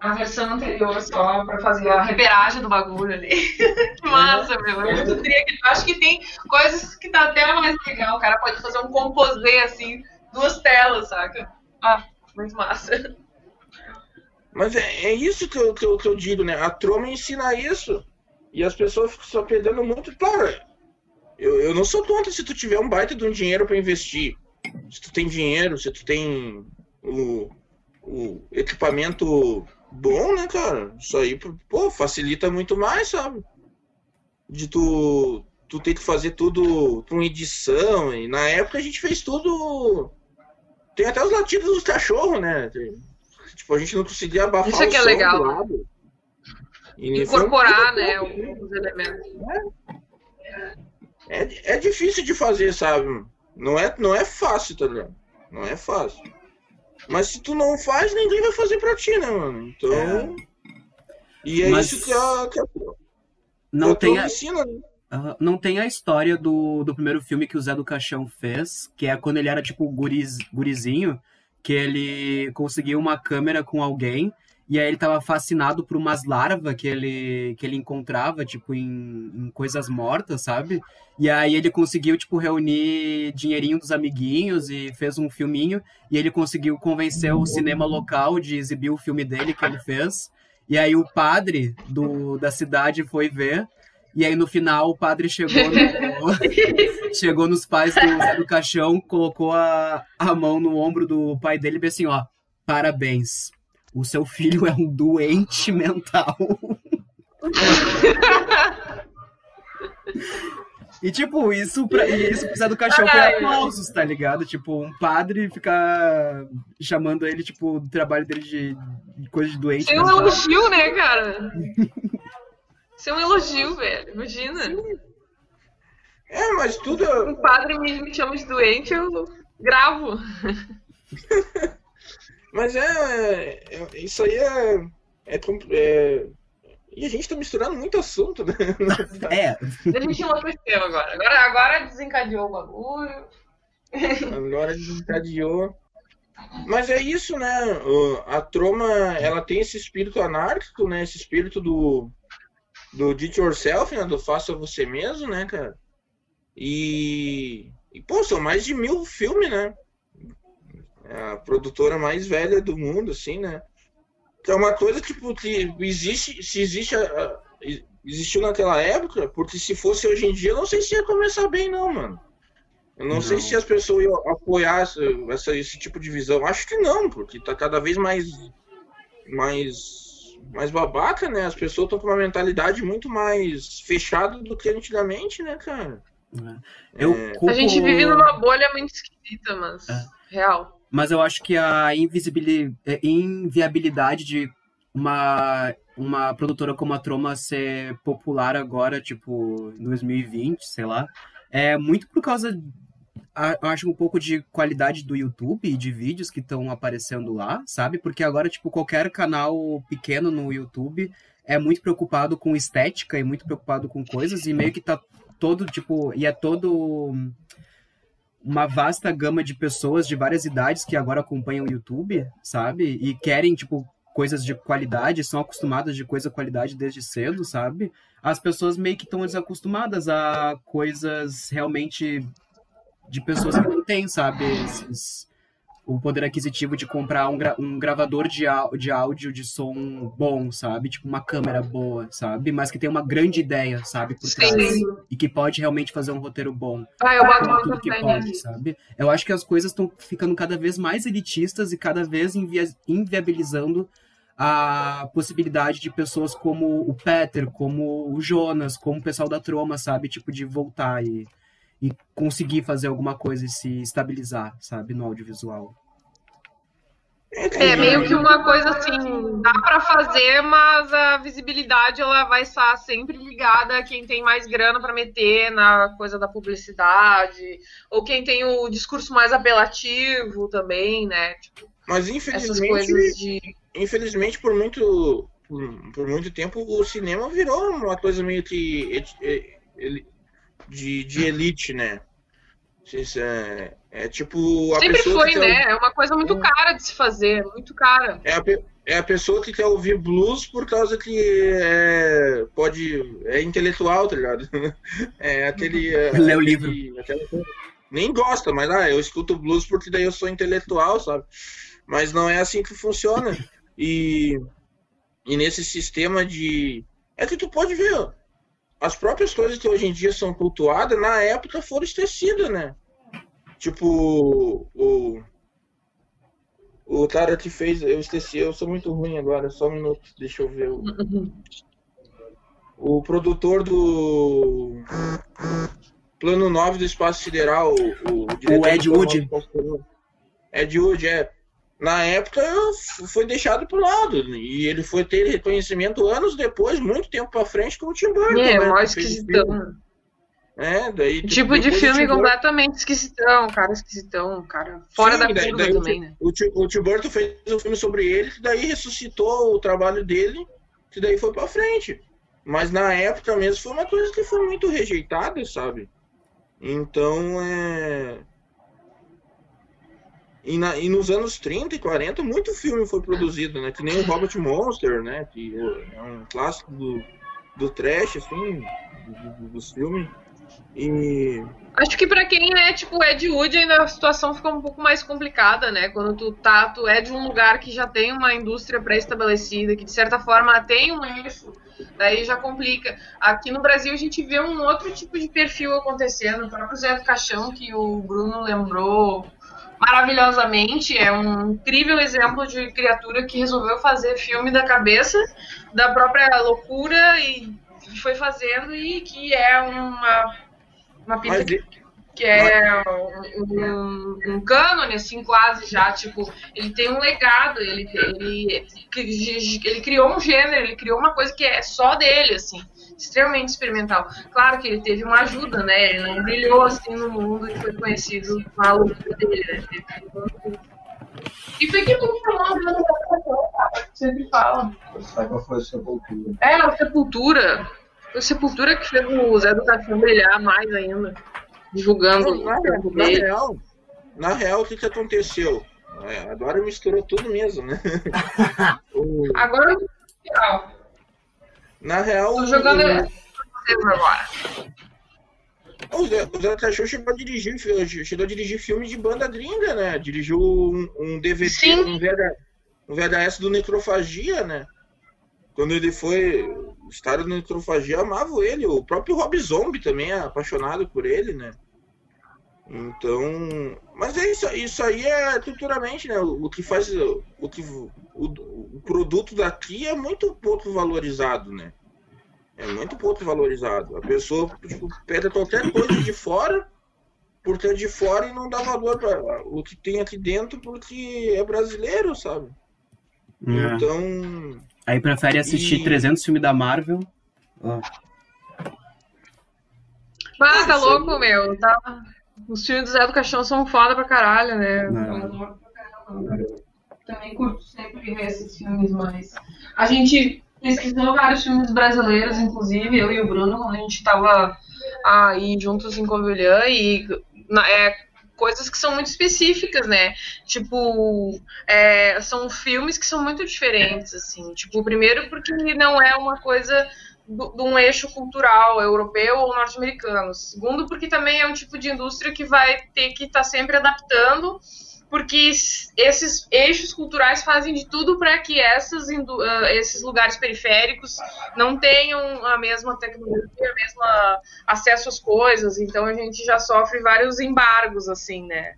A versão anterior só pra fazer a reperagem do bagulho ali. que massa, meu. Tri- Acho que tem coisas que tá até mais legal. O cara pode fazer um composê assim, duas telas, saca? Ah, muito massa. Mas é, é isso que eu, que, eu, que eu digo, né? A Troma ensina isso. E as pessoas ficam só perdendo muito. Claro, eu, eu não sou contra se tu tiver um baita de um dinheiro para investir. Se tu tem dinheiro, se tu tem o, o equipamento bom, né, cara? Isso aí, pô, facilita muito mais, sabe? De tu, tu ter que fazer tudo com edição. E na época a gente fez tudo. Tem até os latidos dos cachorros, né? Tipo, a gente não conseguia abafar Isso é que é legal. Incorporar, né, os elementos. É, é, é difícil de fazer, sabe? Não é, não é fácil, tá ligado? Não é fácil. Mas se tu não faz, ninguém vai fazer pra ti, né, mano? Então. É. E é Mas... isso que a. Que a não tem a... ensina, né? Uh, não tem a história do, do primeiro filme que o Zé do Caixão fez, que é quando ele era tipo guriz, gurizinho, que ele conseguiu uma câmera com alguém e aí ele tava fascinado por umas larvas que ele, que ele encontrava, tipo, em, em, coisas mortas, sabe? E aí ele conseguiu, tipo, reunir dinheirinho dos amiguinhos e fez um filminho. E ele conseguiu convencer o cinema local de exibir o filme dele que ele fez. E aí o padre do, da cidade foi ver. E aí no final o padre chegou, no, chegou nos pais do, do caixão, colocou a, a mão no ombro do pai dele e disse assim, ó, parabéns o seu filho é um doente mental. E, tipo, isso, pra, isso precisa do cachorro foi aplausos, tá ligado? Tipo, um padre ficar chamando ele, tipo, do trabalho dele de, coisa de doente. Tem um elogio, né, cara? Isso é um elogio, velho. Imagina. Sim. É, mas tudo. Um padre me chama de doente, eu gravo. Mas é, é, é, Isso aí é, é, é. E a gente tá misturando muito assunto, né? É. A gente enlouqueceu agora. agora. Agora desencadeou o bagulho. Agora desencadeou. Mas é isso, né? A Troma, ela tem esse espírito anárquico, né? Esse espírito do do Did Yourself, né? Do faça você mesmo, né, cara? E, e pô, são mais de mil filmes, né? A produtora mais velha do mundo, assim, né? Que é uma coisa, tipo, que existe, se existe, a, existiu naquela época, porque se fosse hoje em dia, eu não sei se ia começar bem, não, mano. Eu não, não. sei se as pessoas iam apoiar essa, essa, esse tipo de visão. Acho que não, porque tá cada vez mais, mais, mais babaca, né? As pessoas estão com uma mentalidade muito mais fechada do que antigamente, né, cara? É. Eu é... culpo... A gente vive numa bolha muito esquisita, mas é. real. Mas eu acho que a é, inviabilidade de uma, uma produtora como a Troma ser popular agora, tipo, em 2020, sei lá, é muito por causa, acho, um pouco de qualidade do YouTube e de vídeos que estão aparecendo lá, sabe? Porque agora, tipo, qualquer canal pequeno no YouTube é muito preocupado com estética e muito preocupado com coisas e meio que tá todo, tipo, e é todo uma vasta gama de pessoas de várias idades que agora acompanham o YouTube, sabe? E querem, tipo, coisas de qualidade, são acostumadas de coisa de qualidade desde cedo, sabe? As pessoas meio que estão desacostumadas a coisas realmente de pessoas que não têm, sabe? Esses, o poder aquisitivo de comprar um, gra um gravador de, de áudio de som bom, sabe? Tipo, uma câmera boa, sabe? Mas que tem uma grande ideia, sabe? Por trás. Sim. E que pode realmente fazer um roteiro bom. Ah, eu boto tudo que pode, sabe? Eu acho que as coisas estão ficando cada vez mais elitistas e cada vez invi inviabilizando a possibilidade de pessoas como o Peter, como o Jonas, como o pessoal da Troma, sabe? Tipo, de voltar e e conseguir fazer alguma coisa e se estabilizar, sabe, no audiovisual. É meio que uma coisa assim, dá para fazer, mas a visibilidade ela vai estar sempre ligada a quem tem mais grana para meter na coisa da publicidade, ou quem tem o discurso mais apelativo também, né? Tipo, mas infelizmente, de... infelizmente por muito por, por, muito tempo o cinema virou uma coisa meio que ele, de, de elite, né? É, é tipo. A Sempre foi, né? É uma coisa muito é. cara de se fazer, muito cara. É a, é a pessoa que quer ouvir blues por causa que é, pode. É intelectual, tá ligado? É aquele. Lê o livro. Aquela, nem gosta, mas ah, eu escuto blues porque daí eu sou intelectual, sabe? Mas não é assim que funciona. E, e nesse sistema de. É que tu pode ver, as próprias coisas que hoje em dia são cultuadas, na época foram esquecidas, né? Tipo, o. O cara que fez. Eu esqueci, eu sou muito ruim agora, só um minuto, deixa eu ver. O, o produtor do. Plano 9 do Espaço Sideral, o, o, o Ed Wood. Ed Wood, é. Na época foi deixado pro lado. E ele foi ter reconhecimento anos depois, muito tempo pra frente, com o Tim Burton. É, né, esquisitão. É, daí. Tipo de filme completamente esquisitão, cara esquisitão, cara. Fora Sim, da daí, daí também, o, né? O, o Tim Burton fez um filme sobre ele, que daí ressuscitou o trabalho dele, que daí foi pra frente. Mas na época mesmo foi uma coisa que foi muito rejeitada, sabe? Então, é. E, na, e nos anos 30 e 40, muito filme foi produzido, né? Que nem o Robot Monster, né? Que é um clássico do, do trash, assim, do, do, dos filmes. E... Acho que para quem é tipo Ed Wood, ainda a situação fica um pouco mais complicada, né? Quando tu tá, tu é de um lugar que já tem uma indústria pré-estabelecida, que de certa forma tem um eixo, daí já complica. Aqui no Brasil a gente vê um outro tipo de perfil acontecendo, o próprio Zé do Caixão, que o Bruno lembrou maravilhosamente, é um incrível exemplo de criatura que resolveu fazer filme da cabeça, da própria loucura e foi fazendo e que é uma uma pista que, que é um, um cânone, assim, quase já, tipo, ele tem um legado, ele, ele, ele criou um gênero, ele criou uma coisa que é só dele, assim, extremamente experimental. Claro que ele teve uma ajuda, né, ele não brilhou, assim, no mundo e foi conhecido com a luta dele, né, e foi que me falou da sempre fala. Qual foi a sepultura? É, a sepultura. Que fez o Zé do Caixão brilhar mais ainda. Divulgando. Na, na, real, na real, o que, que aconteceu? É, agora misturou tudo mesmo, né? o... Agora Na real. Tô jogando o... agora. O Zé, o Zé Cachorro chegou a dirigir, chegou a dirigir filme de banda gringa, né? Dirigiu um, um DVD, Sim. um, VHS, um VHS do Necrofagia, né? Quando ele foi História da Necrofagia amava ele. O próprio Rob Zombie também é apaixonado por ele, né? Então. Mas é isso, isso aí é culturalmente, né? O, o que faz. O, que, o, o, produto daqui é muito pouco valorizado, né? É muito pouco valorizado. A pessoa tipo, pega qualquer coisa de fora, porque é de fora e não dá valor para o que tem aqui dentro, porque é brasileiro, sabe? É. Então. Aí prefere assistir e... 300 filmes da Marvel. Oh. Ah, tá louco, meu. Tá... Os filmes do Zé do Caixão são foda pra caralho, né? Eu Também curto sempre ver esses filmes, mas. A gente pesquisou vários filmes brasileiros, inclusive, eu e o Bruno, quando a gente tava aí juntos em Covilhã, e é, coisas que são muito específicas, né? Tipo, é, são filmes que são muito diferentes, assim. Tipo, primeiro porque não é uma coisa de um eixo cultural europeu ou norte-americano. Segundo, porque também é um tipo de indústria que vai ter que estar tá sempre adaptando porque esses eixos culturais fazem de tudo para que essas, uh, esses lugares periféricos não tenham a mesma tecnologia, o mesmo acesso às coisas, então a gente já sofre vários embargos, assim, né?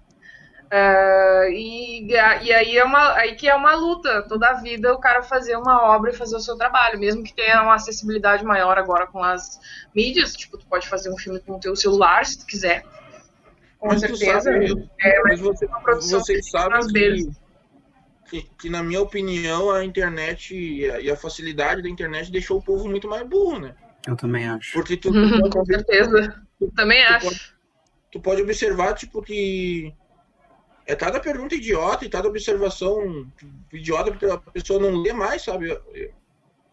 Uh, e, e aí é uma aí que é uma luta toda a vida o cara fazer uma obra e fazer o seu trabalho, mesmo que tenha uma acessibilidade maior agora com as mídias, tipo, tu pode fazer um filme com o teu celular se tu quiser com mas certeza. Sabe, é, mas você, vocês sabem que, que, que, na minha opinião, a internet e a, e a, facilidade da internet deixou o povo muito mais burro, né? Eu também acho. Porque tu, uhum, com certeza. Tu, também tu acho. Pode, tu pode observar, tipo, que é cada pergunta idiota e cada observação idiota porque a pessoa não lê mais, sabe?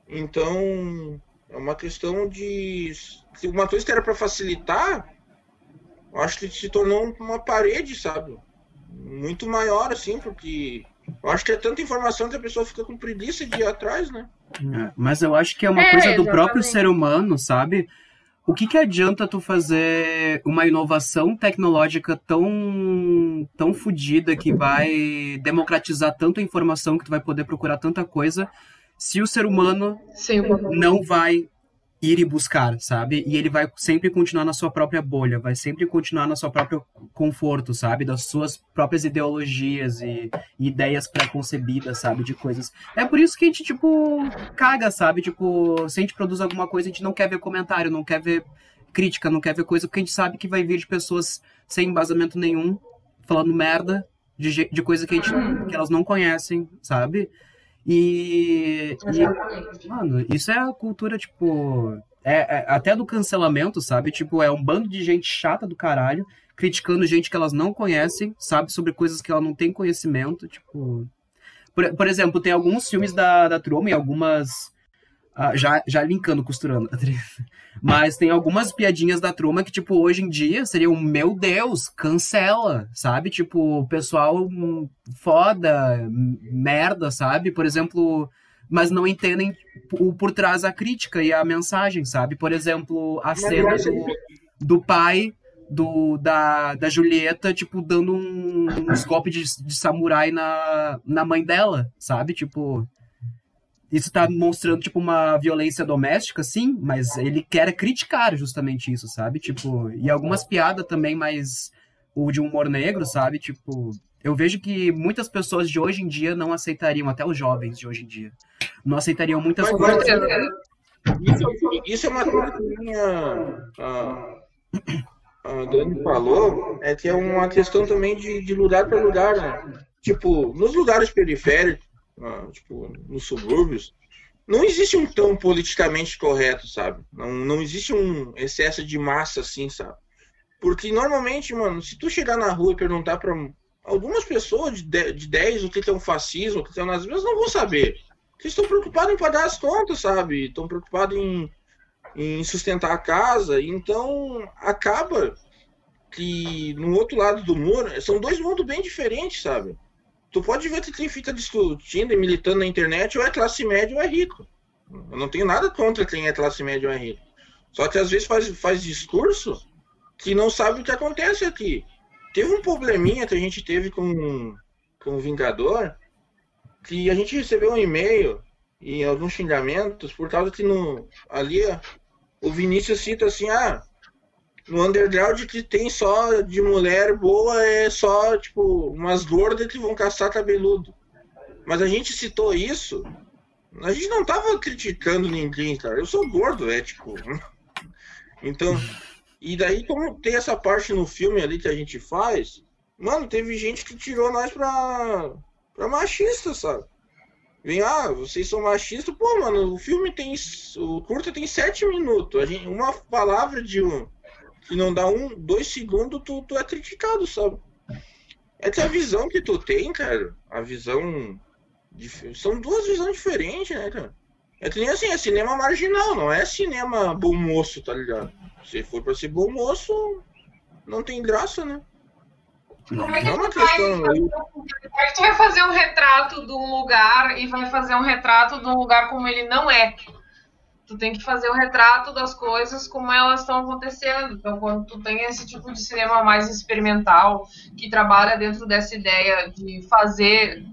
Então, é uma questão de. Se uma coisa que era para facilitar, eu acho que se tornou uma parede, sabe? Muito maior, assim, porque eu acho que é tanta informação que a pessoa fica com preguiça de ir atrás, né? É, mas eu acho que é uma é, coisa do exatamente. próprio ser humano, sabe? O que, que adianta tu fazer uma inovação tecnológica tão, tão fodida que vai democratizar tanto a informação que tu vai poder procurar tanta coisa se o ser humano Sim. não vai ir e buscar, sabe? E ele vai sempre continuar na sua própria bolha, vai sempre continuar no seu próprio conforto, sabe? Das suas próprias ideologias e, e ideias pré-concebidas, sabe? De coisas. É por isso que a gente, tipo, caga, sabe? Tipo, se a gente produz alguma coisa, a gente não quer ver comentário, não quer ver crítica, não quer ver coisa, porque a gente sabe que vai vir de pessoas sem embasamento nenhum, falando merda de, de coisa que, a gente, que elas não conhecem, sabe? E, e, mano, isso é a cultura, tipo. É, é, até do cancelamento, sabe? Tipo, é um bando de gente chata do caralho, criticando gente que elas não conhecem, sabe? Sobre coisas que ela não tem conhecimento, tipo. Por, por exemplo, tem alguns filmes da, da Truman e algumas Uh, já, já linkando, costurando. Mas tem algumas piadinhas da turma que, tipo, hoje em dia seriam, meu Deus, cancela, sabe? Tipo, pessoal foda, merda, sabe? Por exemplo, mas não entendem o por trás a crítica e a mensagem, sabe? Por exemplo, a cena do, do pai do, da, da Julieta, tipo, dando um, uns golpes de, de samurai na, na mãe dela, sabe? Tipo, isso tá mostrando, tipo, uma violência doméstica, sim, mas ele quer criticar justamente isso, sabe? Tipo, e algumas piadas também mais o de humor negro, sabe? Tipo, eu vejo que muitas pessoas de hoje em dia não aceitariam, até os jovens de hoje em dia, não aceitariam muitas Mas, coisas. Isso, isso é uma coisa que minha, a, a Dani falou, é que é uma questão também de, de lugar para lugar, né? Tipo, nos lugares periféricos, ah, tipo, nos subúrbios, não existe um tão politicamente correto, sabe? Não, não existe um excesso de massa assim, sabe? Porque normalmente, mano, se tu chegar na rua e perguntar para algumas pessoas de, de 10 o que é um fascismo, o que é um nazismo, elas não vão saber. Porque estão preocupados em pagar as contas, sabe? Estão preocupados em, em sustentar a casa. Então, acaba que no outro lado do muro, são dois mundos bem diferentes, sabe? Tu pode ver que quem fica discutindo e militando na internet ou é classe média ou é rico. Eu não tenho nada contra quem é classe média ou é rico. Só que às vezes faz, faz discurso que não sabe o que acontece aqui. Teve um probleminha que a gente teve com, com o Vingador, que a gente recebeu um e-mail e alguns xingamentos por causa que no, ali o Vinícius cita assim, ah, no underground que tem só de mulher boa é só, tipo, umas gordas que vão caçar cabeludo. Mas a gente citou isso, a gente não tava criticando ninguém, cara. Eu sou gordo, é tipo. Então, e daí, como tem essa parte no filme ali que a gente faz, mano, teve gente que tirou nós pra, pra machista, sabe? Vem, ah, vocês são machistas. Pô, mano, o filme tem. O curta tem sete minutos. A gente, uma palavra de um e não dá um, dois segundos, tu, tu é criticado, sabe? É que a visão que tu tem, cara, a visão. De, são duas visões diferentes, né, cara? É que nem assim, é cinema marginal, não é cinema bom moço, tá ligado? Se for pra ser bom moço, não tem graça, né? Como é que, não é tu, vai, como é que tu vai fazer um retrato de um lugar e vai fazer um retrato de um lugar como ele não é? Tu tem que fazer o um retrato das coisas como elas estão acontecendo. Então, quando tu tem esse tipo de cinema mais experimental, que trabalha dentro dessa ideia de fazer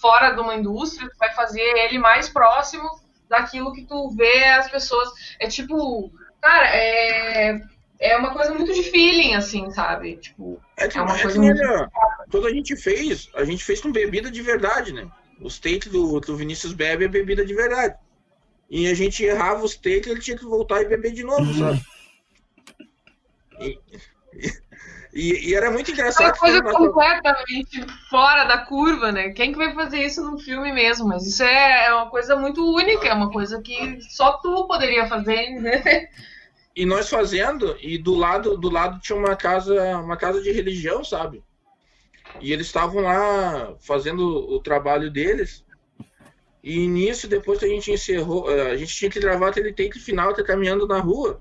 fora de uma indústria, tu vai fazer ele mais próximo daquilo que tu vê as pessoas. É tipo, cara, é, é uma coisa muito de feeling, assim, sabe? Tipo, é, que, é uma é coisa muito... Quando a gente fez, a gente fez com bebida de verdade, né? Os takes do, do Vinícius bebe é bebida de verdade. E a gente errava os takes, ele tinha que voltar e beber de novo, sabe? E, e, e, era muito engraçado. É uma coisa completamente fora da curva, né? Quem que vai fazer isso num filme mesmo? Mas isso é, é uma coisa muito única, é uma coisa que só tu poderia fazer, né? E nós fazendo, e do lado do lado tinha uma casa, uma casa de religião, sabe? E eles estavam lá fazendo o trabalho deles. E nisso, depois que a gente encerrou, eh, a gente tinha que gravar aquele take final, tá caminhando na rua.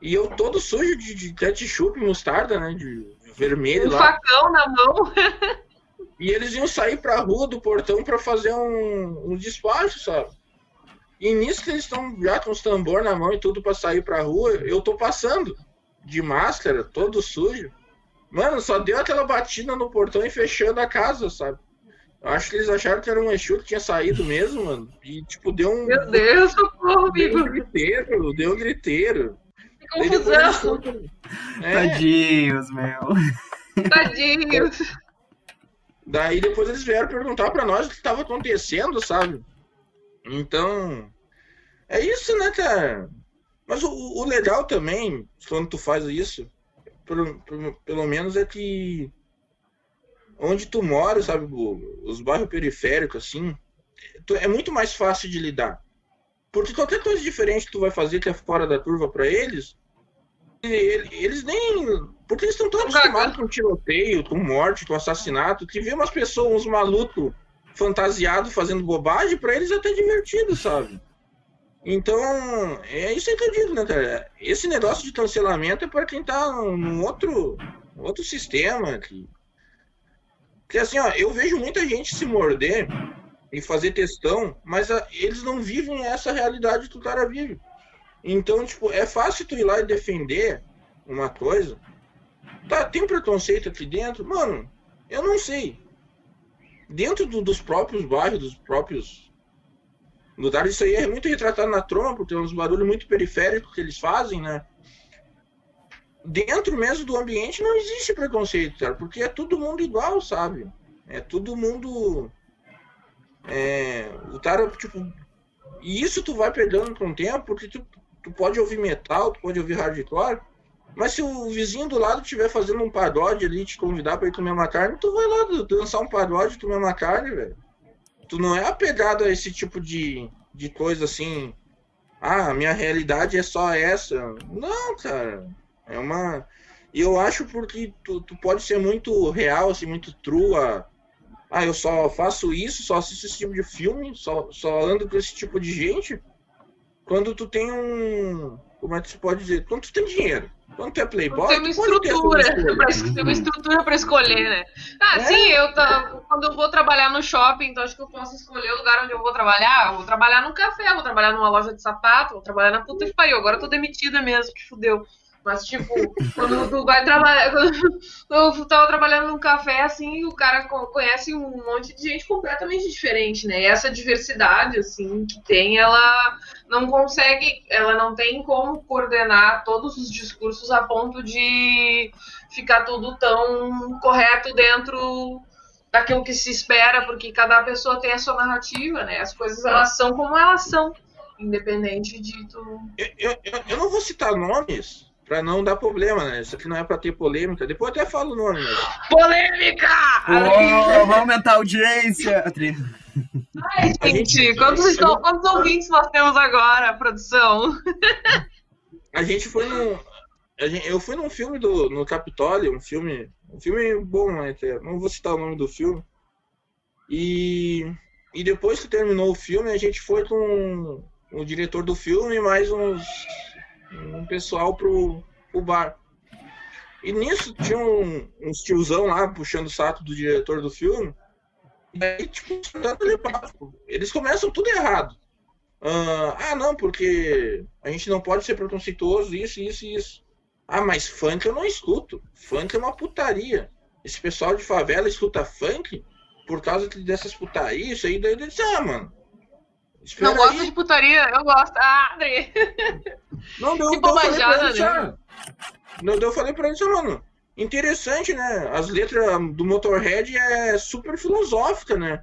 E eu todo sujo de, de ketchup e mostarda, né? De, vermelho um lá. facão na mão. e eles iam sair pra rua do portão para fazer um, um despacho, sabe? E nisso que eles estão já com os tambor na mão e tudo pra sair pra rua, eu tô passando de máscara, todo sujo. Mano, só deu aquela batida no portão e fechando a casa, sabe? Eu acho que eles acharam que era um Exu que tinha saído mesmo, mano. E, tipo, deu um. Meu Deus, socorro, Deu um amigo. griteiro, deu um griteiro. Que confusão. foram- É, Tadinhos, meu. Tadinho. daí depois eles vieram perguntar pra nós o que estava acontecendo, sabe? Então. É isso, né, cara? Mas o, o legal também, quando tu faz isso, pelo, pelo, pelo menos é que onde tu mora, sabe, os bairros periféricos, assim, é muito mais fácil de lidar. Porque qualquer coisa diferente que tu vai fazer que é fora da curva pra eles, ele- eles nem. Porque eles estão tão acostumados com tiroteio, com morte, com assassinato, que vê umas pessoas, uns malucos fantasiados fazendo bobagem, pra eles é até divertido, sabe? Então, é isso que eu digo, né, cara? Esse negócio de cancelamento é pra quem tá num outro, outro sistema. Que, que assim, ó, eu vejo muita gente se morder e fazer testão, mas ah, eles não vivem essa realidade que o cara vive. Então, tipo, é fácil tu ir lá e defender uma coisa. Tá, tem preconceito aqui dentro? Mano, eu não sei. Dentro do- dos próprios bairros, dos próprios lugares, isso aí é muito retratado na tromba, porque tem uns barulhos muito periféricos que eles fazem, né? Dentro mesmo do ambiente não existe preconceito, cara, porque é todo mundo igual, sabe? É todo mundo. É, o cara, tipo. E isso tu vai perdendo com o tempo, porque tu, tu pode ouvir metal, tu pode ouvir hardcore, mas se o vizinho do lado estiver fazendo um pagode ali, te convidar pra ir comer uma carne, tu vai lá dançar um pagode, comer uma carne, velho. Tu não é apegado a esse tipo de, de coisa assim. Ah, minha realidade é só essa. Não, cara. É uma. E eu acho porque tu, tu pode ser muito real, assim, muito true a. Ah, eu só faço isso, só assisto esse tipo de filme, só, só ando com esse tipo de gente. Quando tu tem um. Como é que se pode dizer? Quando tu tem dinheiro. Quando tu é playboy, Tem uma estrutura, tem uma estrutura pra escolher, né? Ah, É. sim, eu tá, quando eu vou trabalhar no shopping, então acho que eu posso escolher o lugar onde eu vou trabalhar. Eu vou trabalhar num café, vou trabalhar numa loja de sapato, vou trabalhar na puta que pariu. Agora eu tô demitida mesmo, que fudeu. Mas, tipo, quando tu vai trabalhar. Quando eu tava trabalhando num café, assim, o cara co- conhece um monte de gente completamente diferente, né? E essa diversidade, assim, que tem, ela não consegue, ela não tem como coordenar todos os discursos a ponto de ficar tudo tão correto dentro daquilo que se espera, porque cada pessoa tem a sua narrativa, né? As coisas elas são como elas são, independente de tu. Eu, eu- eu não vou citar nomes pra não dar problema, né? Isso aqui não é pra ter polêmica. Depois eu até falo o nome, mas. Polêmica! Uou, vamos aumentar a audiência. Ai, A gente, quantos, estão- quantos ouvintes nós temos agora, produção? A gente foi num. a gente- eu fui num filme do, no Capitólio, um filme. Um filme bom, né? até. Não vou citar o nome do filme. E. E depois que terminou o filme, a gente foi com o diretor do filme e mais uns. Um pessoal pro, pro bar. E nisso tinha um, uns tiozão lá puxando o saco do diretor do filme. E aí, tipo, papo. Eles começam tudo errado. Ah, ah, não, porque a gente não pode ser preconceituoso, isso, isso e isso. Ah, mas funk eu não escuto. Funk é uma putaria. Esse pessoal de favela escuta funk por causa dessas putarias, isso aí. Daí disse, ah, mano. Espera Não gosto aí. de putaria, eu gosto. Ah, André. Não, deu, Que bobajada, né? não, eu falei pra eles, ah, mano, interessante, né? As letras do Motorhead é super filosófica, né?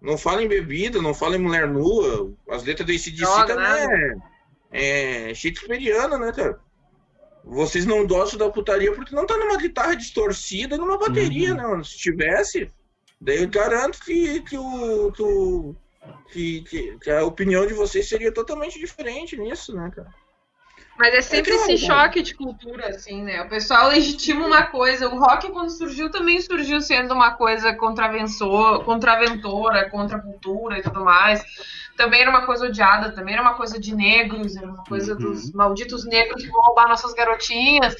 Não fala em bebida, não fala em mulher nua. As letras do ACDC Droga, também nada. é, é shakespeariana, né, cara? Vocês não gostam da putaria porque não tá numa guitarra distorcida e numa bateria, Uhum. né, mano? Se tivesse, daí eu garanto que, que, o, que, o- que, que- que a opinião de vocês seria totalmente diferente nisso, né, cara? Mas é sempre É esse choque de cultura, assim, né? O pessoal legitima uma coisa. O rock, quando surgiu, também surgiu sendo uma coisa contraventora, contra a cultura e tudo mais. Também era uma coisa odiada, também era uma coisa de negros, era uma coisa Uhum. dos malditos negros que vão roubar nossas garotinhas,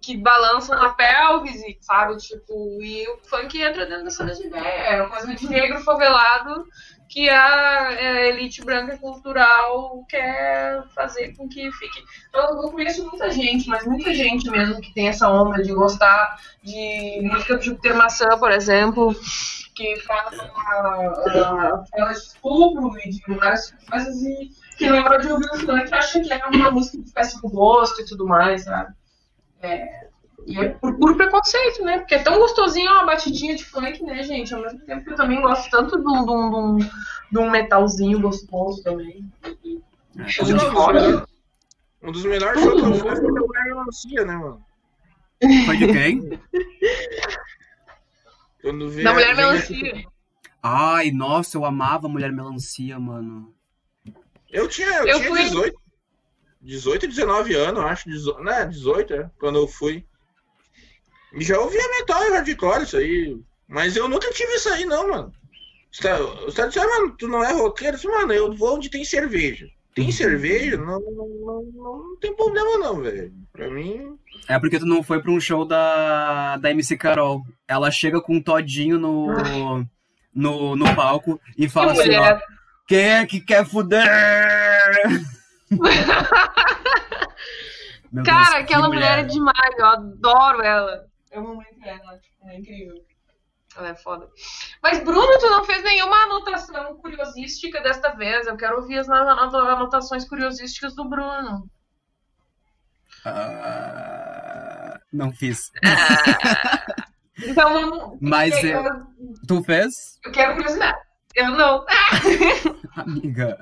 que balançam na pelvis, e, sabe? Tipo, e o funk entra dentro dessa ideia. É uma coisa de negro favelado que a, a elite branca cultural quer fazer com que fique. Eu, eu conheço muita gente, mas muita gente mesmo que tem essa onda de gostar de música do Júpiter Maçã, por exemplo, que fala, fala de estupro e de várias coisas e que hora de ouvir o funk acha que é uma música que faz com gosto e tudo mais, sabe? É, e é por puro preconceito, né? Porque é tão gostosinho uma batidinha de funk, né, gente? Ao mesmo tempo que eu também gosto tanto de um, de um, de um metalzinho gostoso também. Um dos, melhores, um dos melhores shows que eu fui foi o Mulher Melancia, né, mano? Foi de quem? Quando vê, Da Mulher Melancia. Ai, nossa, eu amava Mulher Melancia, mano. Eu tinha, eu Eu tinha fui- 18. 18, 19 anos, acho. 18, né, 18, é, quando eu fui. Já ouvia metal e hardcore, isso aí. Mas eu nunca tive isso aí, não, mano. Os caras disseram, mano, tu não é roqueiro? Eu disse, mano, eu vou onde tem cerveja. Tem cerveja? Não, não, não, não, tem problema, não, velho. Pra mim. É porque tu não foi pra um show da, da MC Carol. Ela chega com um todinho no, no, no palco e fala Que assim, ó. mulher. Quem é que quer fuder? Meu Cara, Deus, que aquela mulher. é demais, eu adoro ela. Eu amo muito ela, tipo, é incrível. Ela é foda. Mas, Bruno, tu não fez nenhuma anotação curiosística desta vez. Eu quero ouvir as ano- anotações curiosísticas do Bruno. Ah, não fiz. Então, vamos. Mas eu, Tu fez? eu quero curiosidade. Eu não. Amiga.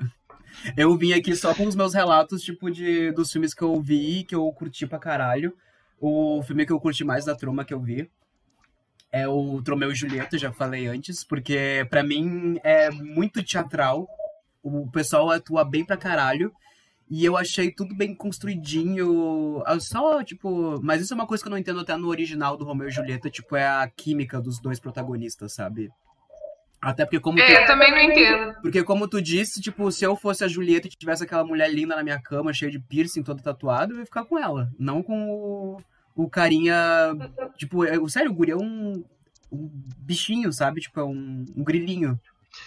Eu vim aqui só com os meus relatos, tipo, de, dos filmes que eu vi, que eu curti pra caralho. O filme que eu curti mais da troma que eu vi é o Tromeu e Julieta, já falei antes, porque pra mim é muito teatral. O pessoal atua bem pra caralho. E eu achei tudo bem construidinho. ah, Só, tipo. Mas isso é uma coisa que eu não entendo até no original do Romeu e Julieta, tipo, é a química dos dois protagonistas, sabe? Até porque como tu- É, eu também não entendo. porque como tu disse, tipo, se eu fosse a Julieta e tivesse aquela mulher linda na minha cama, cheia de piercing, todo tatuado, eu ia ficar com ela. Não com o, o carinha. Tipo, é, sério, o guri é um, um bichinho, sabe? Tipo, é um, um grilinho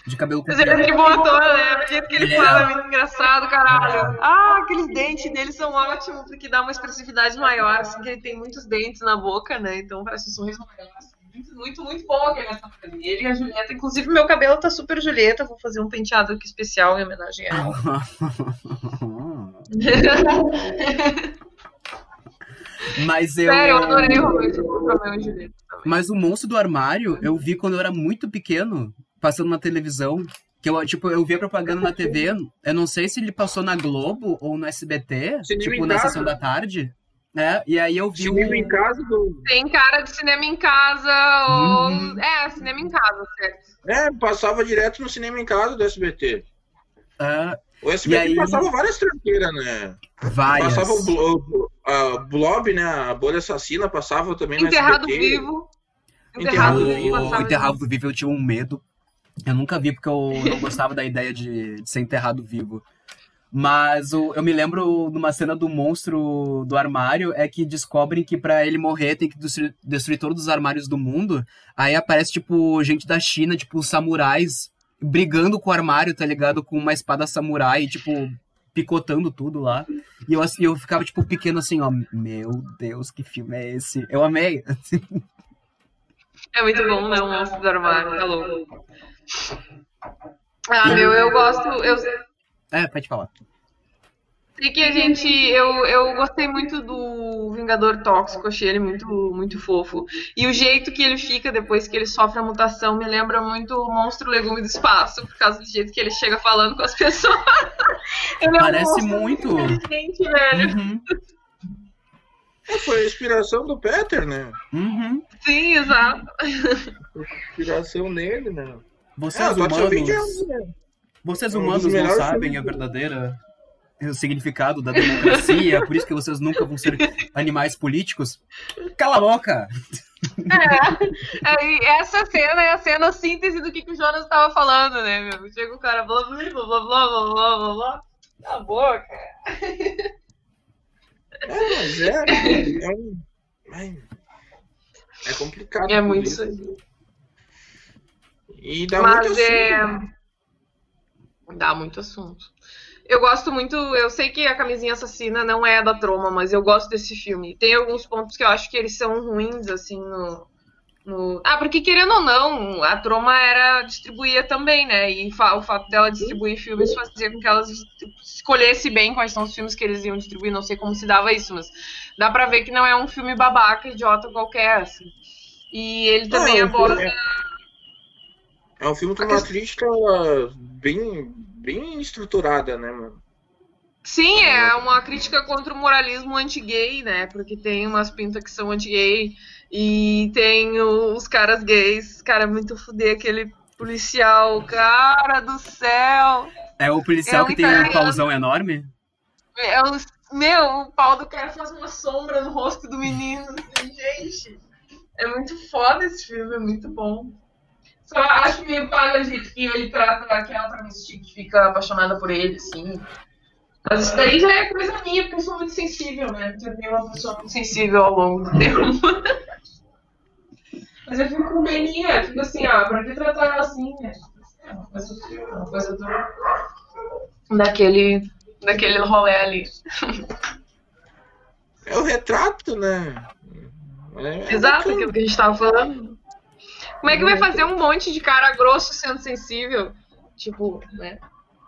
de cabelo Mas ele é comprido. de bom ator, né? O jeito que ele Ele é. fala é muito engraçado, caralho. Ah, aqueles dentes dele são ótimos, porque dá uma expressividade maior, assim, que ele tem muitos dentes na boca, né? Então parece um sorriso maior. assim. Muito, muito, muito bom aquele essa coisa. Ele e a Julieta. Inclusive, meu cabelo tá super Julieta. Vou fazer um penteado aqui especial em homenagem a ela. Mas eu. Sério, eu adorei o Romeu e Julieta. Mas o monstro do armário eu vi quando eu era muito pequeno, passando na televisão. Que eu, tipo, eu via propaganda na TV. Eu não sei se ele passou na Globo ou no SBT, Cinema tipo, na casa. sessão da tarde. É, e aí eu vi Cinema o... em casa do. Tem cara de cinema em casa ou. Uhum. É, cinema em casa, certo. É, passava direto no cinema em casa do SBT. É, O SBT aí- passava várias tranqueiras, né? várias. Passava o, Blo- a Blob, né? A bolha assassina passava também no Enterrado SBT. vivo. Enterrado Enterrado Vivo. vivo. Passava Enterrado Vivo eu tinha um medo. Eu nunca vi porque eu não gostava da ideia de, de ser enterrado vivo. Mas o- eu me lembro numa cena do monstro do armário é que descobrem que pra ele morrer tem que destruir, destruir todos os armários do mundo. Aí aparece, tipo, gente da China, tipo, samurais, brigando com o armário, tá ligado? Com uma espada samurai, tipo, picotando tudo lá. E eu, assim, eu ficava, tipo, pequeno assim, ó. Meu Deus, que filme é esse? Eu amei. É muito bom, né? O monstro do armário, tá louco. Ah, meu, eu gosto. Eu É, pode falar. Sei que a gente. Eu, eu gostei muito do Vingador Tóxico, achei ele muito, muito fofo. E o jeito que ele fica depois que ele sofre a mutação me lembra muito o monstro legume do espaço, por causa do jeito que ele chega falando com as pessoas. Ele é um Parece muito. inteligente, velho. Uhum, É, foi a inspiração do Peter, né? uhum. Sim, exato. Inspiração nele, né? Vocês É. Vídeo é humanos, um, né? vocês é um humanos não sabem a verdadeira o significado da democracia, por isso que vocês nunca vão ser animais políticos. Cala a boca! É, essa cena é a cena síntese do que, que o Jonas estava falando, né, meu? Chega o cara, blá blá blá blá blá blá blá blá. Cala a boca. É, mas é. É, um, ai, é complicado. É muito isso. aí. E dá Mas muito é. assim. Dá muito assunto. Eu gosto muito. Eu sei que a Camisinha Assassina não é da Troma, mas eu gosto desse filme. Tem alguns pontos que eu acho que eles são ruins, assim, no. no... Ah, porque querendo ou não, a Troma era distribuía também, né? E o fato dela distribuir filmes fazia com que elas escolhesse bem quais são os filmes que eles iam distribuir. Não sei como se dava isso, mas dá pra ver que não é um filme babaca, idiota qualquer, assim. E ele também Não, aborda. É, é um filme com uma questão- crítica bem, bem estruturada, né, mano? Sim, é uma crítica contra o moralismo anti-gay, né? Porque tem umas pintas que são anti-gay e tem os caras gays. Cara, é muito fuder aquele policial. Cara do céu! É o policial É um que tem um pauzão enorme? É meu, o pau do cara faz uma sombra no rosto do menino. assim, Gente, é muito foda esse filme, é muito bom. Só acho meio paga o jeito que ele trata aquela travesti que fica apaixonada por ele, assim. Mas isso daí já é coisa minha, porque eu sou muito sensível, né? Eu tornei uma pessoa muito sensível ao longo do tempo. Mas eu fico com beninha, fico assim, ó, pra que tratar ela assim, né? É uma coisa, uma coisa do... daquele, daquele rolê ali. É o retrato, né? É- é Exato, aquilo que a gente tava falando. Como é que vai fazer um monte de cara grosso sendo sensível? Tipo, né?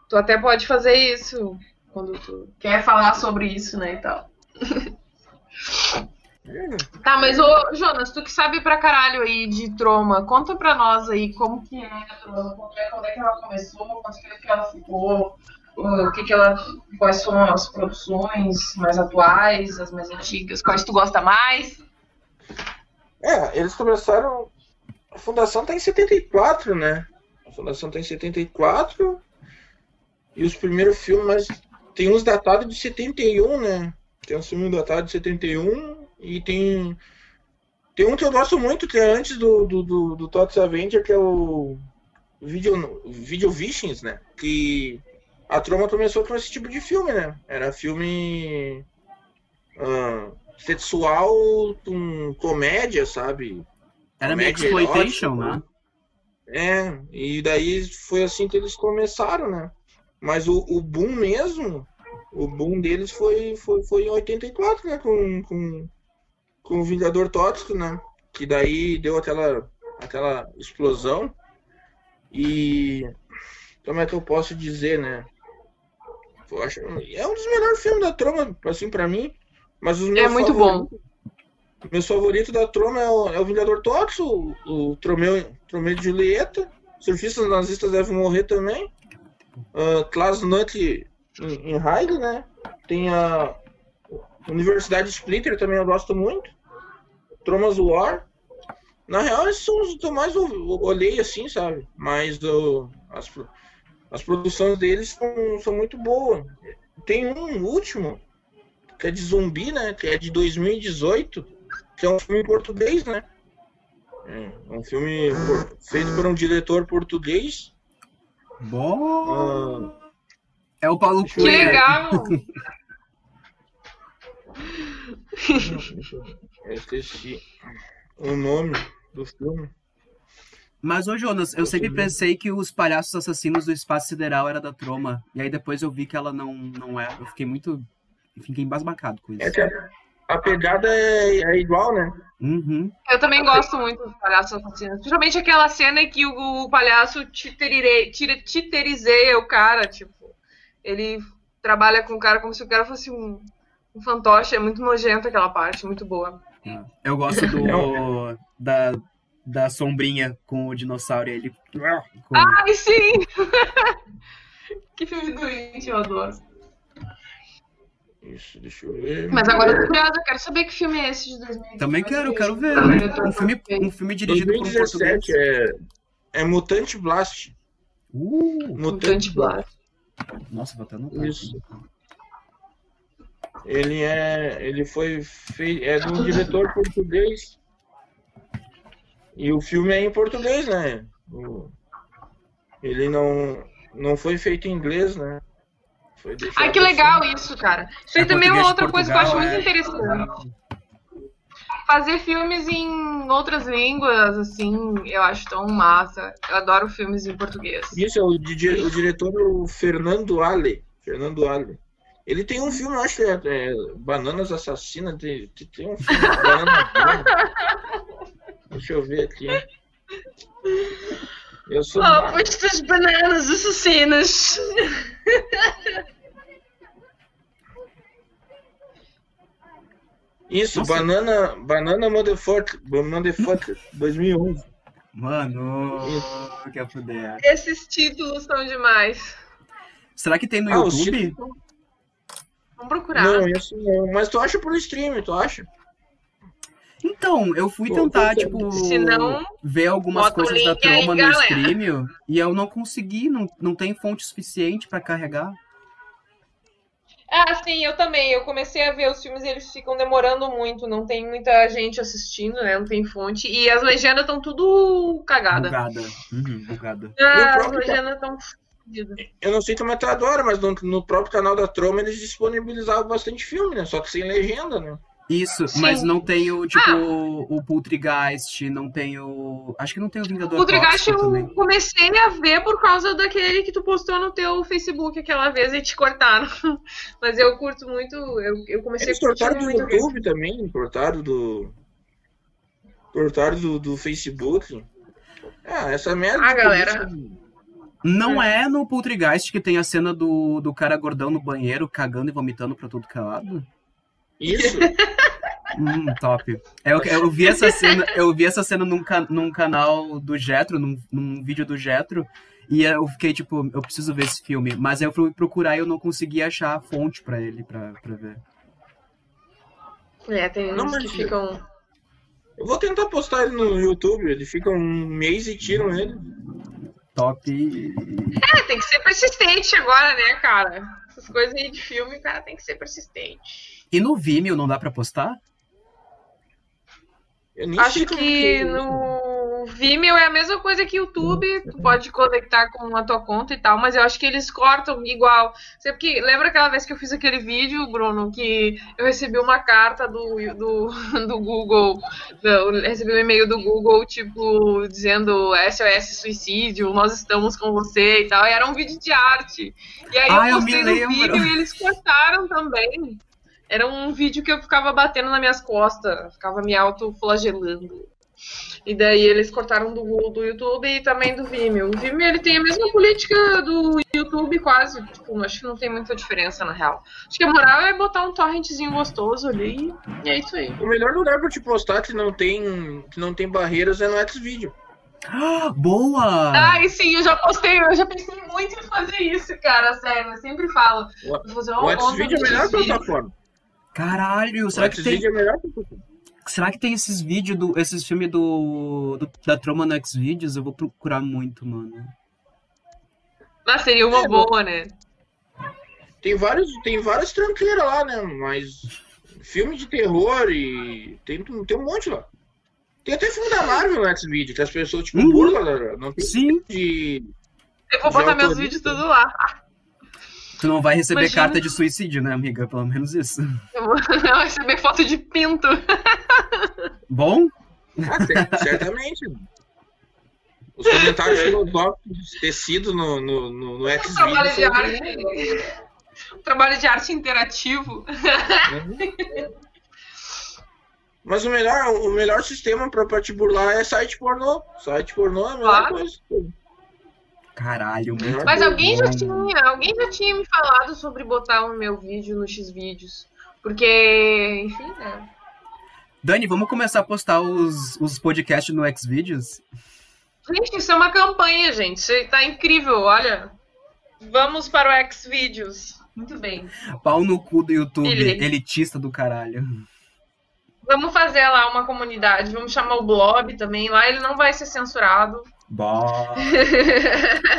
Tu até pode fazer isso quando tu quer falar sobre isso, né, e tal. Tá, mas ô, Jonas, tu que sabe pra caralho aí de Troma, conta pra nós aí como que é a Troma, quando é, quando é que ela começou, quanto tempo que ela ficou, o que que ela, quais foram as produções mais atuais, as mais antigas, quais tu gosta mais? É, eles começaram. A fundação tá em 74, né? A fundação tá em 74. E os primeiros filmes, tem uns datados de 71, né? Tem um filme datado de 71 e tem. Tem um que eu gosto muito, que é antes do, do, do, do Tots Avenger, que é o Video, Video Visions, né? Que a trama começou com esse tipo de filme, né? Era filme ah, sexual com comédia, sabe? Era meio exploitation, né? É, e daí foi assim que eles começaram, né? Mas o, o boom mesmo, o boom deles foi, foi, foi em 84, né? Com, com, com o Vingador Tóxico, né? Que daí deu aquela, aquela explosão. E como é que eu posso dizer, né? Acho, é um dos melhores filmes da trama, assim, pra mim. Mas os meus É muito favoritos- Meus favoritos da trama é o, é o Vingador Tóxico, o, o Tromeu, Tromeu de Julieta, Surfistas Nazistas Devem Morrer também, uh, Class Nut em, em né? Tem a Universidade Splitter também eu gosto muito, Tromas War. Na real, esses são os que eu mais olhei assim, sabe? Mas as, as produções deles são, são muito boas. Tem um último, que é de zumbi, né? Que é de 2018, que é um filme português, né? É um filme por- feito por um diretor português. Bom. Ah, É o Paulo Que Cunha. legal! eu esqueci o nome do filme. Mas, ô Jonas, eu sempre pensei que os palhaços assassinos do espaço sideral era da Troma. E aí depois eu vi que ela não, não é. Eu fiquei muito. Fiquei embasbacado com É isso. que a, pegada é, é igual, né? Uhum. Eu também gosto muito dos palhaços assassinos. Principalmente aquela cena em que o, o palhaço tira- titerizeia o cara, tipo. Ele trabalha com o cara como se o cara fosse um, um fantoche. É muito nojento aquela parte, muito boa. Eu gosto do. da, da sombrinha com o dinossauro e ele. com- Ai, sim! que filme doente, eu adoro. Isso, deixa eu ver. Mas agora eu tô curiosa, eu quero saber que filme é esse de 2017. Também quero, quero ver. Um filme, um filme dirigido por um português. 2017 é, é Mutante Blast. Uh, Mutante Blast. nossa, vou até anotar. Isso. Ele é. Ele foi feito. É de um diretor português. E o filme é em português, né? O- ele não, não foi feito em inglês, né? Foi Ai, que assim. legal isso, cara. Isso aí É também é uma outra coisa que eu acho muito é. interessante. fazer filmes em outras línguas, assim, eu acho tão massa. Eu adoro filmes em português. Isso é o, di- o diretor o Fernando Ale. Fernando Ale. Ele tem um filme, eu acho que é, é Bananas Assassinas. Tem, tem- um filme Banana. Deixa eu ver aqui. Eu sou. Oh, estas bananas assassinas. Isso, Nossa. Banana, Banana Motherfucker, Motherfucker 2011. Mano, quer fuder. Esses títulos são demais. Será que tem no Ah, YouTube? títulos- Vamos procurar. Não, isso não. Mas tu acha por stream, tu acha? Então, eu fui tentar, tipo, Se não, ver algumas coisas da link aí, trama no galera. stream e eu não consegui, não, não tem fonte suficiente pra carregar. Ah, sim, eu também. Eu comecei a ver os filmes e eles ficam demorando muito. Não tem muita gente assistindo, né? Não tem fonte. E as legendas estão tudo cagada. Bugada. Uhum, bugada. Ah, as legendas estão. Eu não sei como é que agora, mas no, no próprio canal da Troma eles disponibilizavam bastante filme, né? Só que sem legenda, né? Isso, Sim. mas não tem o, tipo, Ah. o Poltergeist, não tem o... Acho que não tem o Vingador O Poltergeist Tóxico também. eu comecei a ver por causa daquele que tu postou no teu Facebook aquela vez e te cortaram. Mas eu curto muito, eu, eu comecei Eles a curtir cortaram do. YouTube também, cortaram do. Cortaram do, do Facebook. Ah, essa merda. Ah, galera. polícia- Não é no Poltergeist que tem a cena do, do cara gordão no banheiro cagando e vomitando pra tudo que é lado? Isso. Hum, top. Eu, eu vi essa cena, eu vi essa cena num, ca- num canal do Jetro, num, num vídeo do Jetro, e eu fiquei tipo, eu preciso ver esse filme. Mas aí eu fui procurar e eu não consegui achar a fonte pra ele, pra, pra ver. É, tem Não, uns que ficam. Eu vou tentar postar ele no YouTube. Ele fica um mês e tiram ele. Top. É, tem que ser persistente agora, né, cara? Essas coisas aí de filme, cara tem que ser persistente. E no Vimeo não dá pra postar? Eu Acho que é no Vimeo é a mesma coisa que YouTube, tu pode conectar com a tua conta e tal, mas eu acho que eles cortam igual. Porque lembra aquela vez que eu fiz aquele vídeo, Bruno, que eu recebi uma carta do, do, do Google, eu recebi um e-mail do Google, tipo, dizendo SOS suicídio, nós estamos com você e tal, e era um vídeo de arte. E aí Ah, eu eu postei me no vídeo e eles cortaram também. Era um vídeo que eu ficava batendo nas minhas costas, ficava me autoflagelando. E daí eles cortaram do, do YouTube e também do Vimeo. O Vimeo ele tem a mesma política do YouTube quase. Tipo, acho que não tem muita diferença na real. Acho que a moral é botar um torrentzinho gostoso ali e é isso aí. O melhor lugar pra te postar que não tem, que não tem barreiras é no Xvideo. Ah, boa! Ai, sim, eu já postei, eu já pensei muito em fazer isso, cara, sério. Eu sempre falo. O- Vou fazer O onda Xvideo é a de melhor plataforma. Caralho, O será que tem, é será que tem esses vídeos, do, esses filmes do, do- da Troma no Xvideos? Eu vou procurar muito, mano. Mas seria uma É, boa, né? Tem vários, tem várias tranqueiras lá, né? Mas filme de terror e tem, tem um monte lá. Tem até filme da Marvel no Xvideo, que as pessoas tipo Uhum. burlam, não tem Sim, de Eu vou botar meus vídeos tudo lá. Tu não vai receber Imagina. carta de suicídio, né, amiga? Pelo menos isso. Eu vou receber foto de pinto. Bom? Ah, cer- certamente. Os comentários filosóficos tecidos no, no, no, no Um trabalho de arte. Um trabalho de arte interativo. Mas o melhor, o melhor sistema pra, pra te burlar é site pornô. Site pornô é a melhor Claro. coisa. Caralho, muito Mas bom. alguém já tinha, alguém já tinha me falado sobre botar o meu vídeo no Xvideos. Porque, enfim, né? Dani, vamos começar a postar os, os podcasts no Xvideos? Gente, isso é uma campanha, gente. Isso tá incrível, olha. Vamos para o Xvideos. Muito bem. Pau no cu do YouTube, Ele- elitista do caralho. Vamos fazer lá uma comunidade. Vamos chamar o Blob também. Lá ele não vai ser censurado. Bah.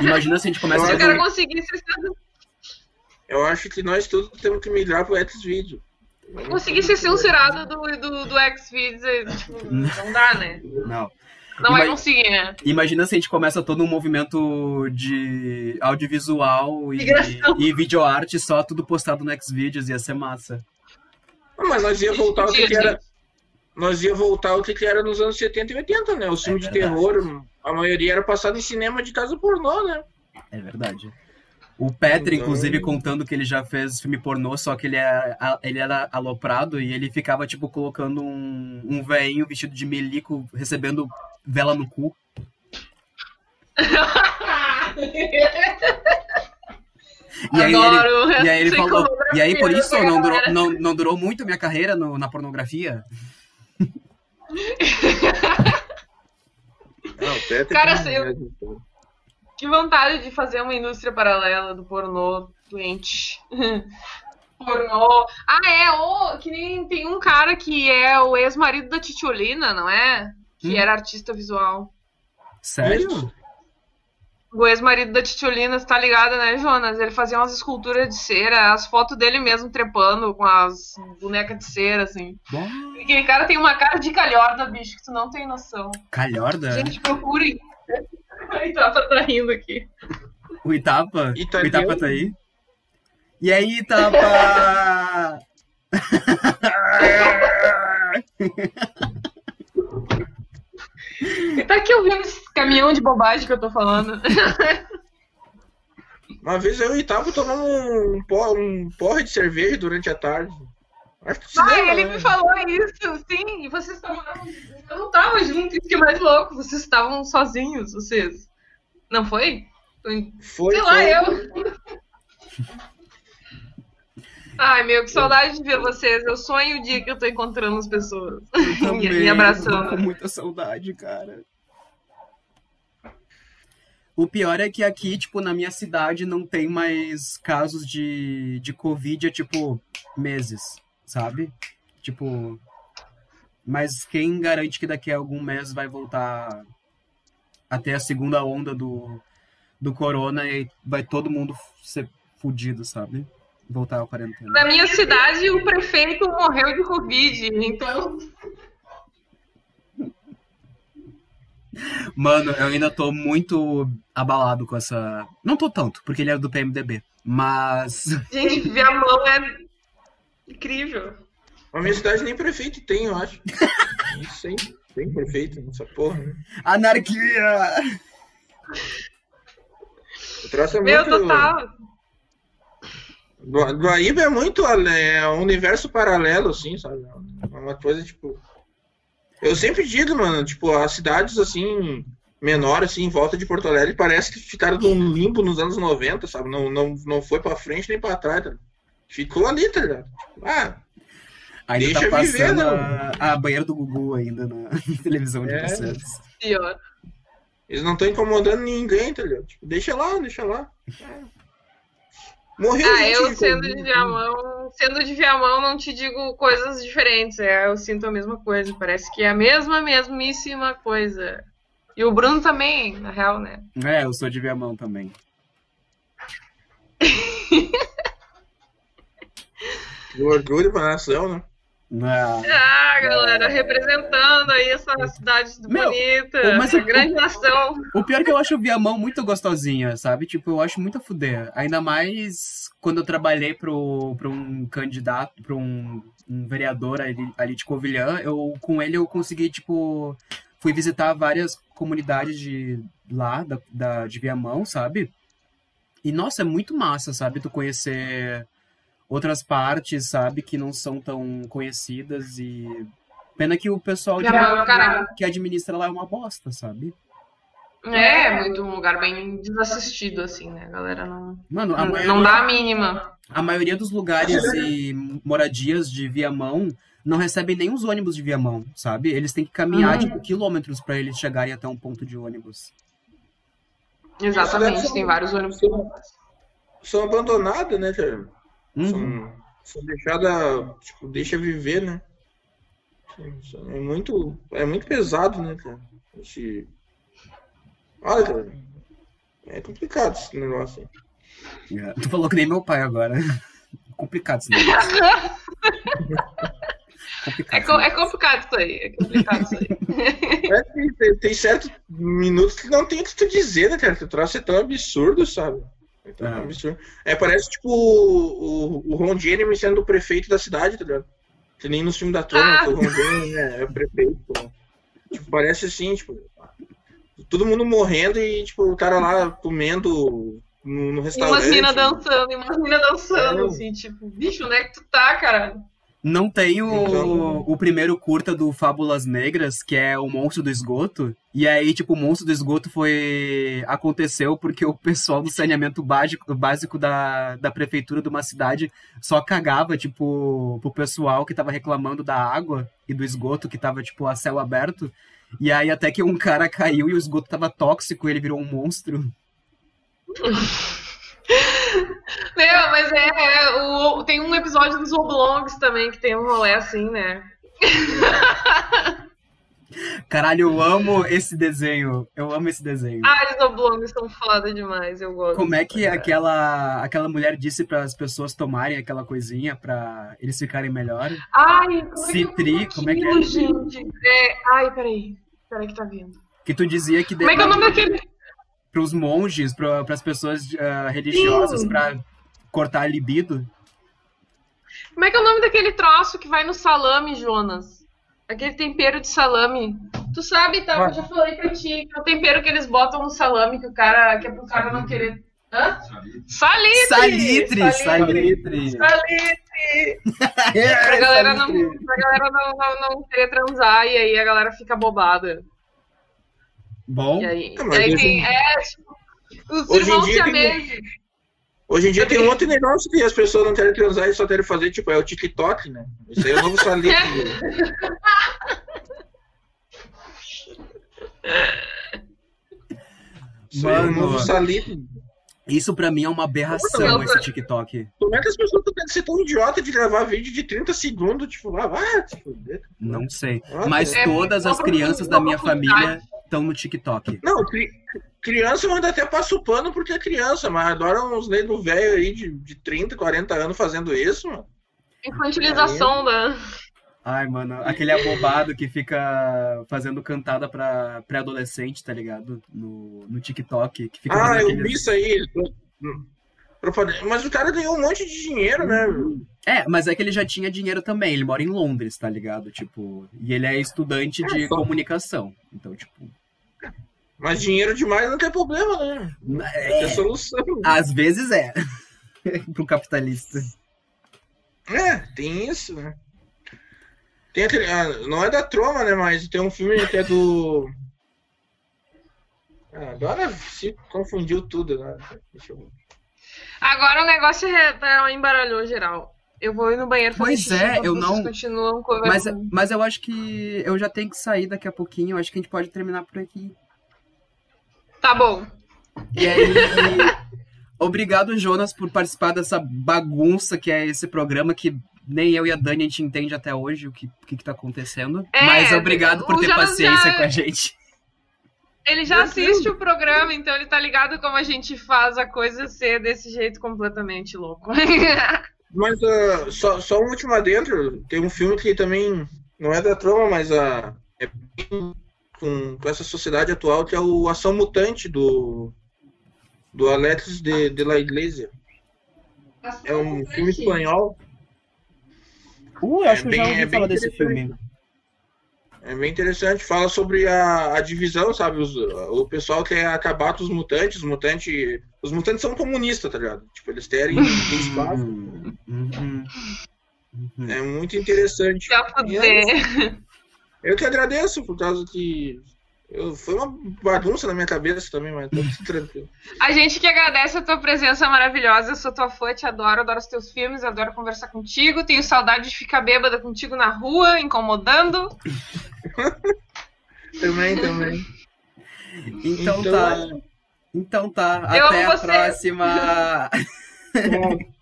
Imagina se a gente começa Se a o cara fazer... conseguir censurado. Eu acho que nós todos temos que migrar pro Xvideo. conseguir ser censurado do, do, do Xvideos, é, tipo, não dá, né? Não. Não vai Ima- conseguir, né? Imagina se a gente começa todo um movimento de audiovisual e, e videoarte só tudo postado no Xvideos, ia ser massa. Ah, mas nós ia voltar ao que, que era. Nós ia voltar ao que que era nos anos 70 e 80, né? O filme de É verdade. terror, a maioria era passado em cinema de casa pornô, né? É verdade. O Petri, Então- inclusive, contando que ele já fez filme pornô, só que ele, é, a- ele era aloprado e ele ficava, tipo, colocando um, um veinho vestido de melico, recebendo vela no cu. E aí, ele, Adoro. e aí ele falou. E aí, por isso, não durou, não, não durou muito a minha carreira no- na pornografia. Não, Peter Cara, tem- eu- Que vontade de fazer uma indústria paralela do pornô doente. pornô. Ah, é, o que nem tem um cara que é o ex-marido da Titiolina, não é? Que Hum. era artista visual. Sério? O ex-marido da Titiolina, você tá ligado, né, Jonas? Ele fazia umas esculturas de cera, as fotos dele mesmo trepando com as bonecas de cera, assim. Bom, Aquele cara tem uma cara de calhorda, bicho, que tu não tem noção. calhorda? Gente, procurem. Ai, Tapa tá rindo aqui. O Itapa? O Itapa tá aí? E aí, Itapa? Tá aqui ouvindo esse caminhão de bobagem que eu tô falando. Uma vez eu e Itabo tomamos um, por- um porre de cerveja durante a tarde. Acho que Ah, ele né? me falou isso, sim, e vocês estavam. Eu não tava junto, isso que é mais louco. Vocês estavam sozinhos, vocês. Não foi? Foi, Sei lá, foi. eu. Ai, meu, que saudade de ver vocês. Eu sonho o dia que eu tô encontrando as pessoas. Também, e, e abraçando. tô Com muita saudade, cara. O pior é que aqui, tipo, na minha cidade não tem mais casos de, de Covid há, tipo, meses, sabe? Tipo. Mas quem garante que daqui a algum mês vai voltar a ter a segunda onda do, do corona e vai todo mundo ser fudido, sabe? Voltar à quarentena. Na minha cidade, o prefeito morreu de Covid, então. Mano, eu ainda tô muito abalado com essa. Não tô tanto, porque ele é do PMDB. Mas. Gente, Viamão é incrível. A minha cidade nem prefeito tem, eu acho. Não sei. Tem prefeito nessa porra, né? Anarquia! O troço é Meu, muito... total. Do, do Aíba é muito é um universo paralelo, assim, sabe? É uma coisa, tipo... Eu sempre digo, mano, tipo, as cidades, assim, menores, assim, em volta de Porto Alegre, parece que ficaram num limbo nos anos 90, sabe? Não, não, não foi pra frente nem pra trás, tá? Ficou ali, tá ligado? Ah, Ainda Deixa tá viver, passando né? a, a banheira do Gugu ainda na televisão de É. vocês. Pior. eles não estão incomodando ninguém, tá ligado? Tipo, deixa lá, deixa lá. É. Morreu Ah, gente eu de sendo de Viamão, sendo de Viamão, não te digo coisas diferentes. É, eu sinto a mesma coisa. Parece que é a mesma, mesmíssima coisa. E o Bruno também, na real, né? É, eu sou de Viamão também. De orgulho pra nação, né? Não. Ah, galera, representando aí essa cidade Meu, bonita, mas o- grande nação. O pior é que eu acho o Viamão muito gostosinha, sabe? Tipo, eu acho muito a fuder. Ainda mais quando eu trabalhei pro, pro um candidato, pro um, um vereador ali, ali de Covilhã, eu, com ele eu consegui, tipo, fui visitar várias comunidades de lá, da, da, de Viamão, sabe? E, nossa, é muito massa, sabe? Tu conhecer outras partes, sabe? Que não são tão conhecidas e... Pena que o pessoal de, o caralho. que administra lá é uma bosta, sabe? É, muito um lugar bem desassistido, assim, né? A galera não, Mano, a não, maioria, não dá a mínima. a maioria dos lugares e moradias de Viamão não recebem nem os ônibus de Viamão, sabe? Eles têm que caminhar, Uhum. tipo, quilômetros pra eles chegarem até um ponto de ônibus. Exatamente, tem vários ônibus. São abandonadas, né, cara? Uhum. São, são deixadas, tipo, deixa viver, né? É muito, é muito pesado, né, cara? Esse... Olha, cara, é complicado esse negócio. aí. É, Tu falou que nem meu pai agora. Complicado esse negócio. Complicado. É, co- é complicado isso aí. É complicado isso aí. É tem, tem certos minutos que não tem o que tu dizer, né, cara? Que o troço é tão absurdo, sabe? É tão absurdo. É, parece tipo o, o, o Ron Jeremy sendo o prefeito da cidade, tá ligado? Que nem no filme da Troma, Ah. que o Rondon né, é prefeito. né? Tipo, parece assim, tipo, todo mundo morrendo e, tipo, o cara lá comendo no, no E restaurante. umas minas dançando, e umas minas dançando, É. assim, tipo, bicho, onde é que tu tá, cara? Não tem o, Então- o primeiro curta do Fábulas Negras, que é o Monstro do Esgoto. E aí, tipo, o Monstro do Esgoto foi. aconteceu porque o pessoal do saneamento básico, básico da, da prefeitura de uma cidade só cagava, tipo, pro pessoal que tava reclamando da água e do esgoto que tava, tipo, a céu aberto. E aí até que um cara caiu e o esgoto tava tóxico e ele virou um monstro. Meu, mas é, é, o, tem um episódio dos Oblongs também que tem um rolê assim, né? Caralho, eu amo esse desenho. Eu amo esse desenho. Ah, os Oblongs são foda demais, eu gosto. Como é que aquela, aquela mulher disse para as pessoas tomarem aquela coisinha pra eles ficarem melhor? Ai, como é que Citri, como é que é? gente? É, ai, peraí. Peraí que tá vindo. Que tu dizia que Como é que é o nome daquele? Para os monges, para as pessoas ah, religiosas, pra cortar a libido. Como é que é o nome daquele troço que vai no salame, Jonas? Aquele tempero de salame. Tu sabe, tá? Eu já falei pra ti. Que é o tempero que eles botam no salame, que o cara. que é pro cara não querer. Hã? Salitre! Salitre, salitre. Salitre! É, Pra galera, não, pra galera não, não, não querer transar e aí a galera fica bobada. Bom, E aí, É, e aí hoje- tem. É, tipo, os Hoje em irmãos dia tem- siameses. Hoje em dia tem um outro negócio que as pessoas não querem transar e só querem fazer, tipo, é o TikTok, né? Isso aí é o novo salitre. Isso aí é o Mano. novo salitre. isso pra mim é uma aberração, esse TikTok. Como é que as pessoas estão ser tão idiota de gravar vídeo de 30 segundos? Tipo, ah, vai se fuder. Não sei. Mas É, todas as crianças da minha família estão no TikTok. Não, cri- criança eu ainda até passo o pano porque é criança, mas adora uns negros velhos aí de, de 30, 40 anos fazendo isso, mano. Infantilização da. Ai, mano, aquele abobado que fica fazendo cantada pra pré-adolescente, tá ligado? No, no TikTok. Que fica Ah, eu vi isso aí. Mas o cara ganhou um monte de dinheiro, né? É, mas é que ele já tinha dinheiro também. Ele mora em Londres, tá ligado? Tipo, e ele é estudante de É, só- comunicação. Então, tipo. Mas dinheiro demais não tem problema, né? É, é, solução. às vezes é. Pro capitalista. É, tem isso, né? Tem aquele, ah, não é da Troma, né? Mas tem um filme que é do. Ah, agora se confundiu tudo, né? Deixa eu... Agora o negócio é, tá, embaralhou geral. Eu vou ir no banheiro fazer Pois xixi é, eu vocês não- continuam Mas, conversando. mas eu acho que eu já tenho que sair daqui a pouquinho. Eu acho que a gente pode terminar por aqui. Tá bom. E aí. Obrigado, Jonas, por participar dessa bagunça que é esse programa que nem eu e a Dani a gente entende até hoje o que, que, que tá acontecendo. É, Mas obrigado por ter Jonas paciência já- com a gente. Ele já assiste o programa, então ele tá ligado como a gente faz a coisa ser desse jeito completamente louco. Mas ah, só, só um último adentro. Tem um filme que também não é da Troma, mas ah, é bem com, com essa sociedade atual, que é o Ação Mutante do, do Alex de, de la Iglesia. É um filme espanhol. Uh, eu acho que eu já ouvi falar desse filme. É bem interessante. Fala sobre a, a divisão, sabe? Os- o pessoal quer acabar com os mutantes. Os mutantes, os mutantes são comunistas, tá ligado? Tipo, eles querem ter espaço. Uhum. Uhum. É muito interessante. Pra fuder. Eu que agradeço, por causa que. Eu, foi uma bagunça na minha cabeça também, mas tá tudo tranquilo. A gente que agradece a tua presença maravilhosa. Eu sou tua fã, te adoro, adoro os teus filmes, adoro conversar contigo. Tenho saudade de ficar bêbada contigo na rua, incomodando. Também, também. Então, Então, tá. Então tá. Eu Até amo a você. próxima. Bom,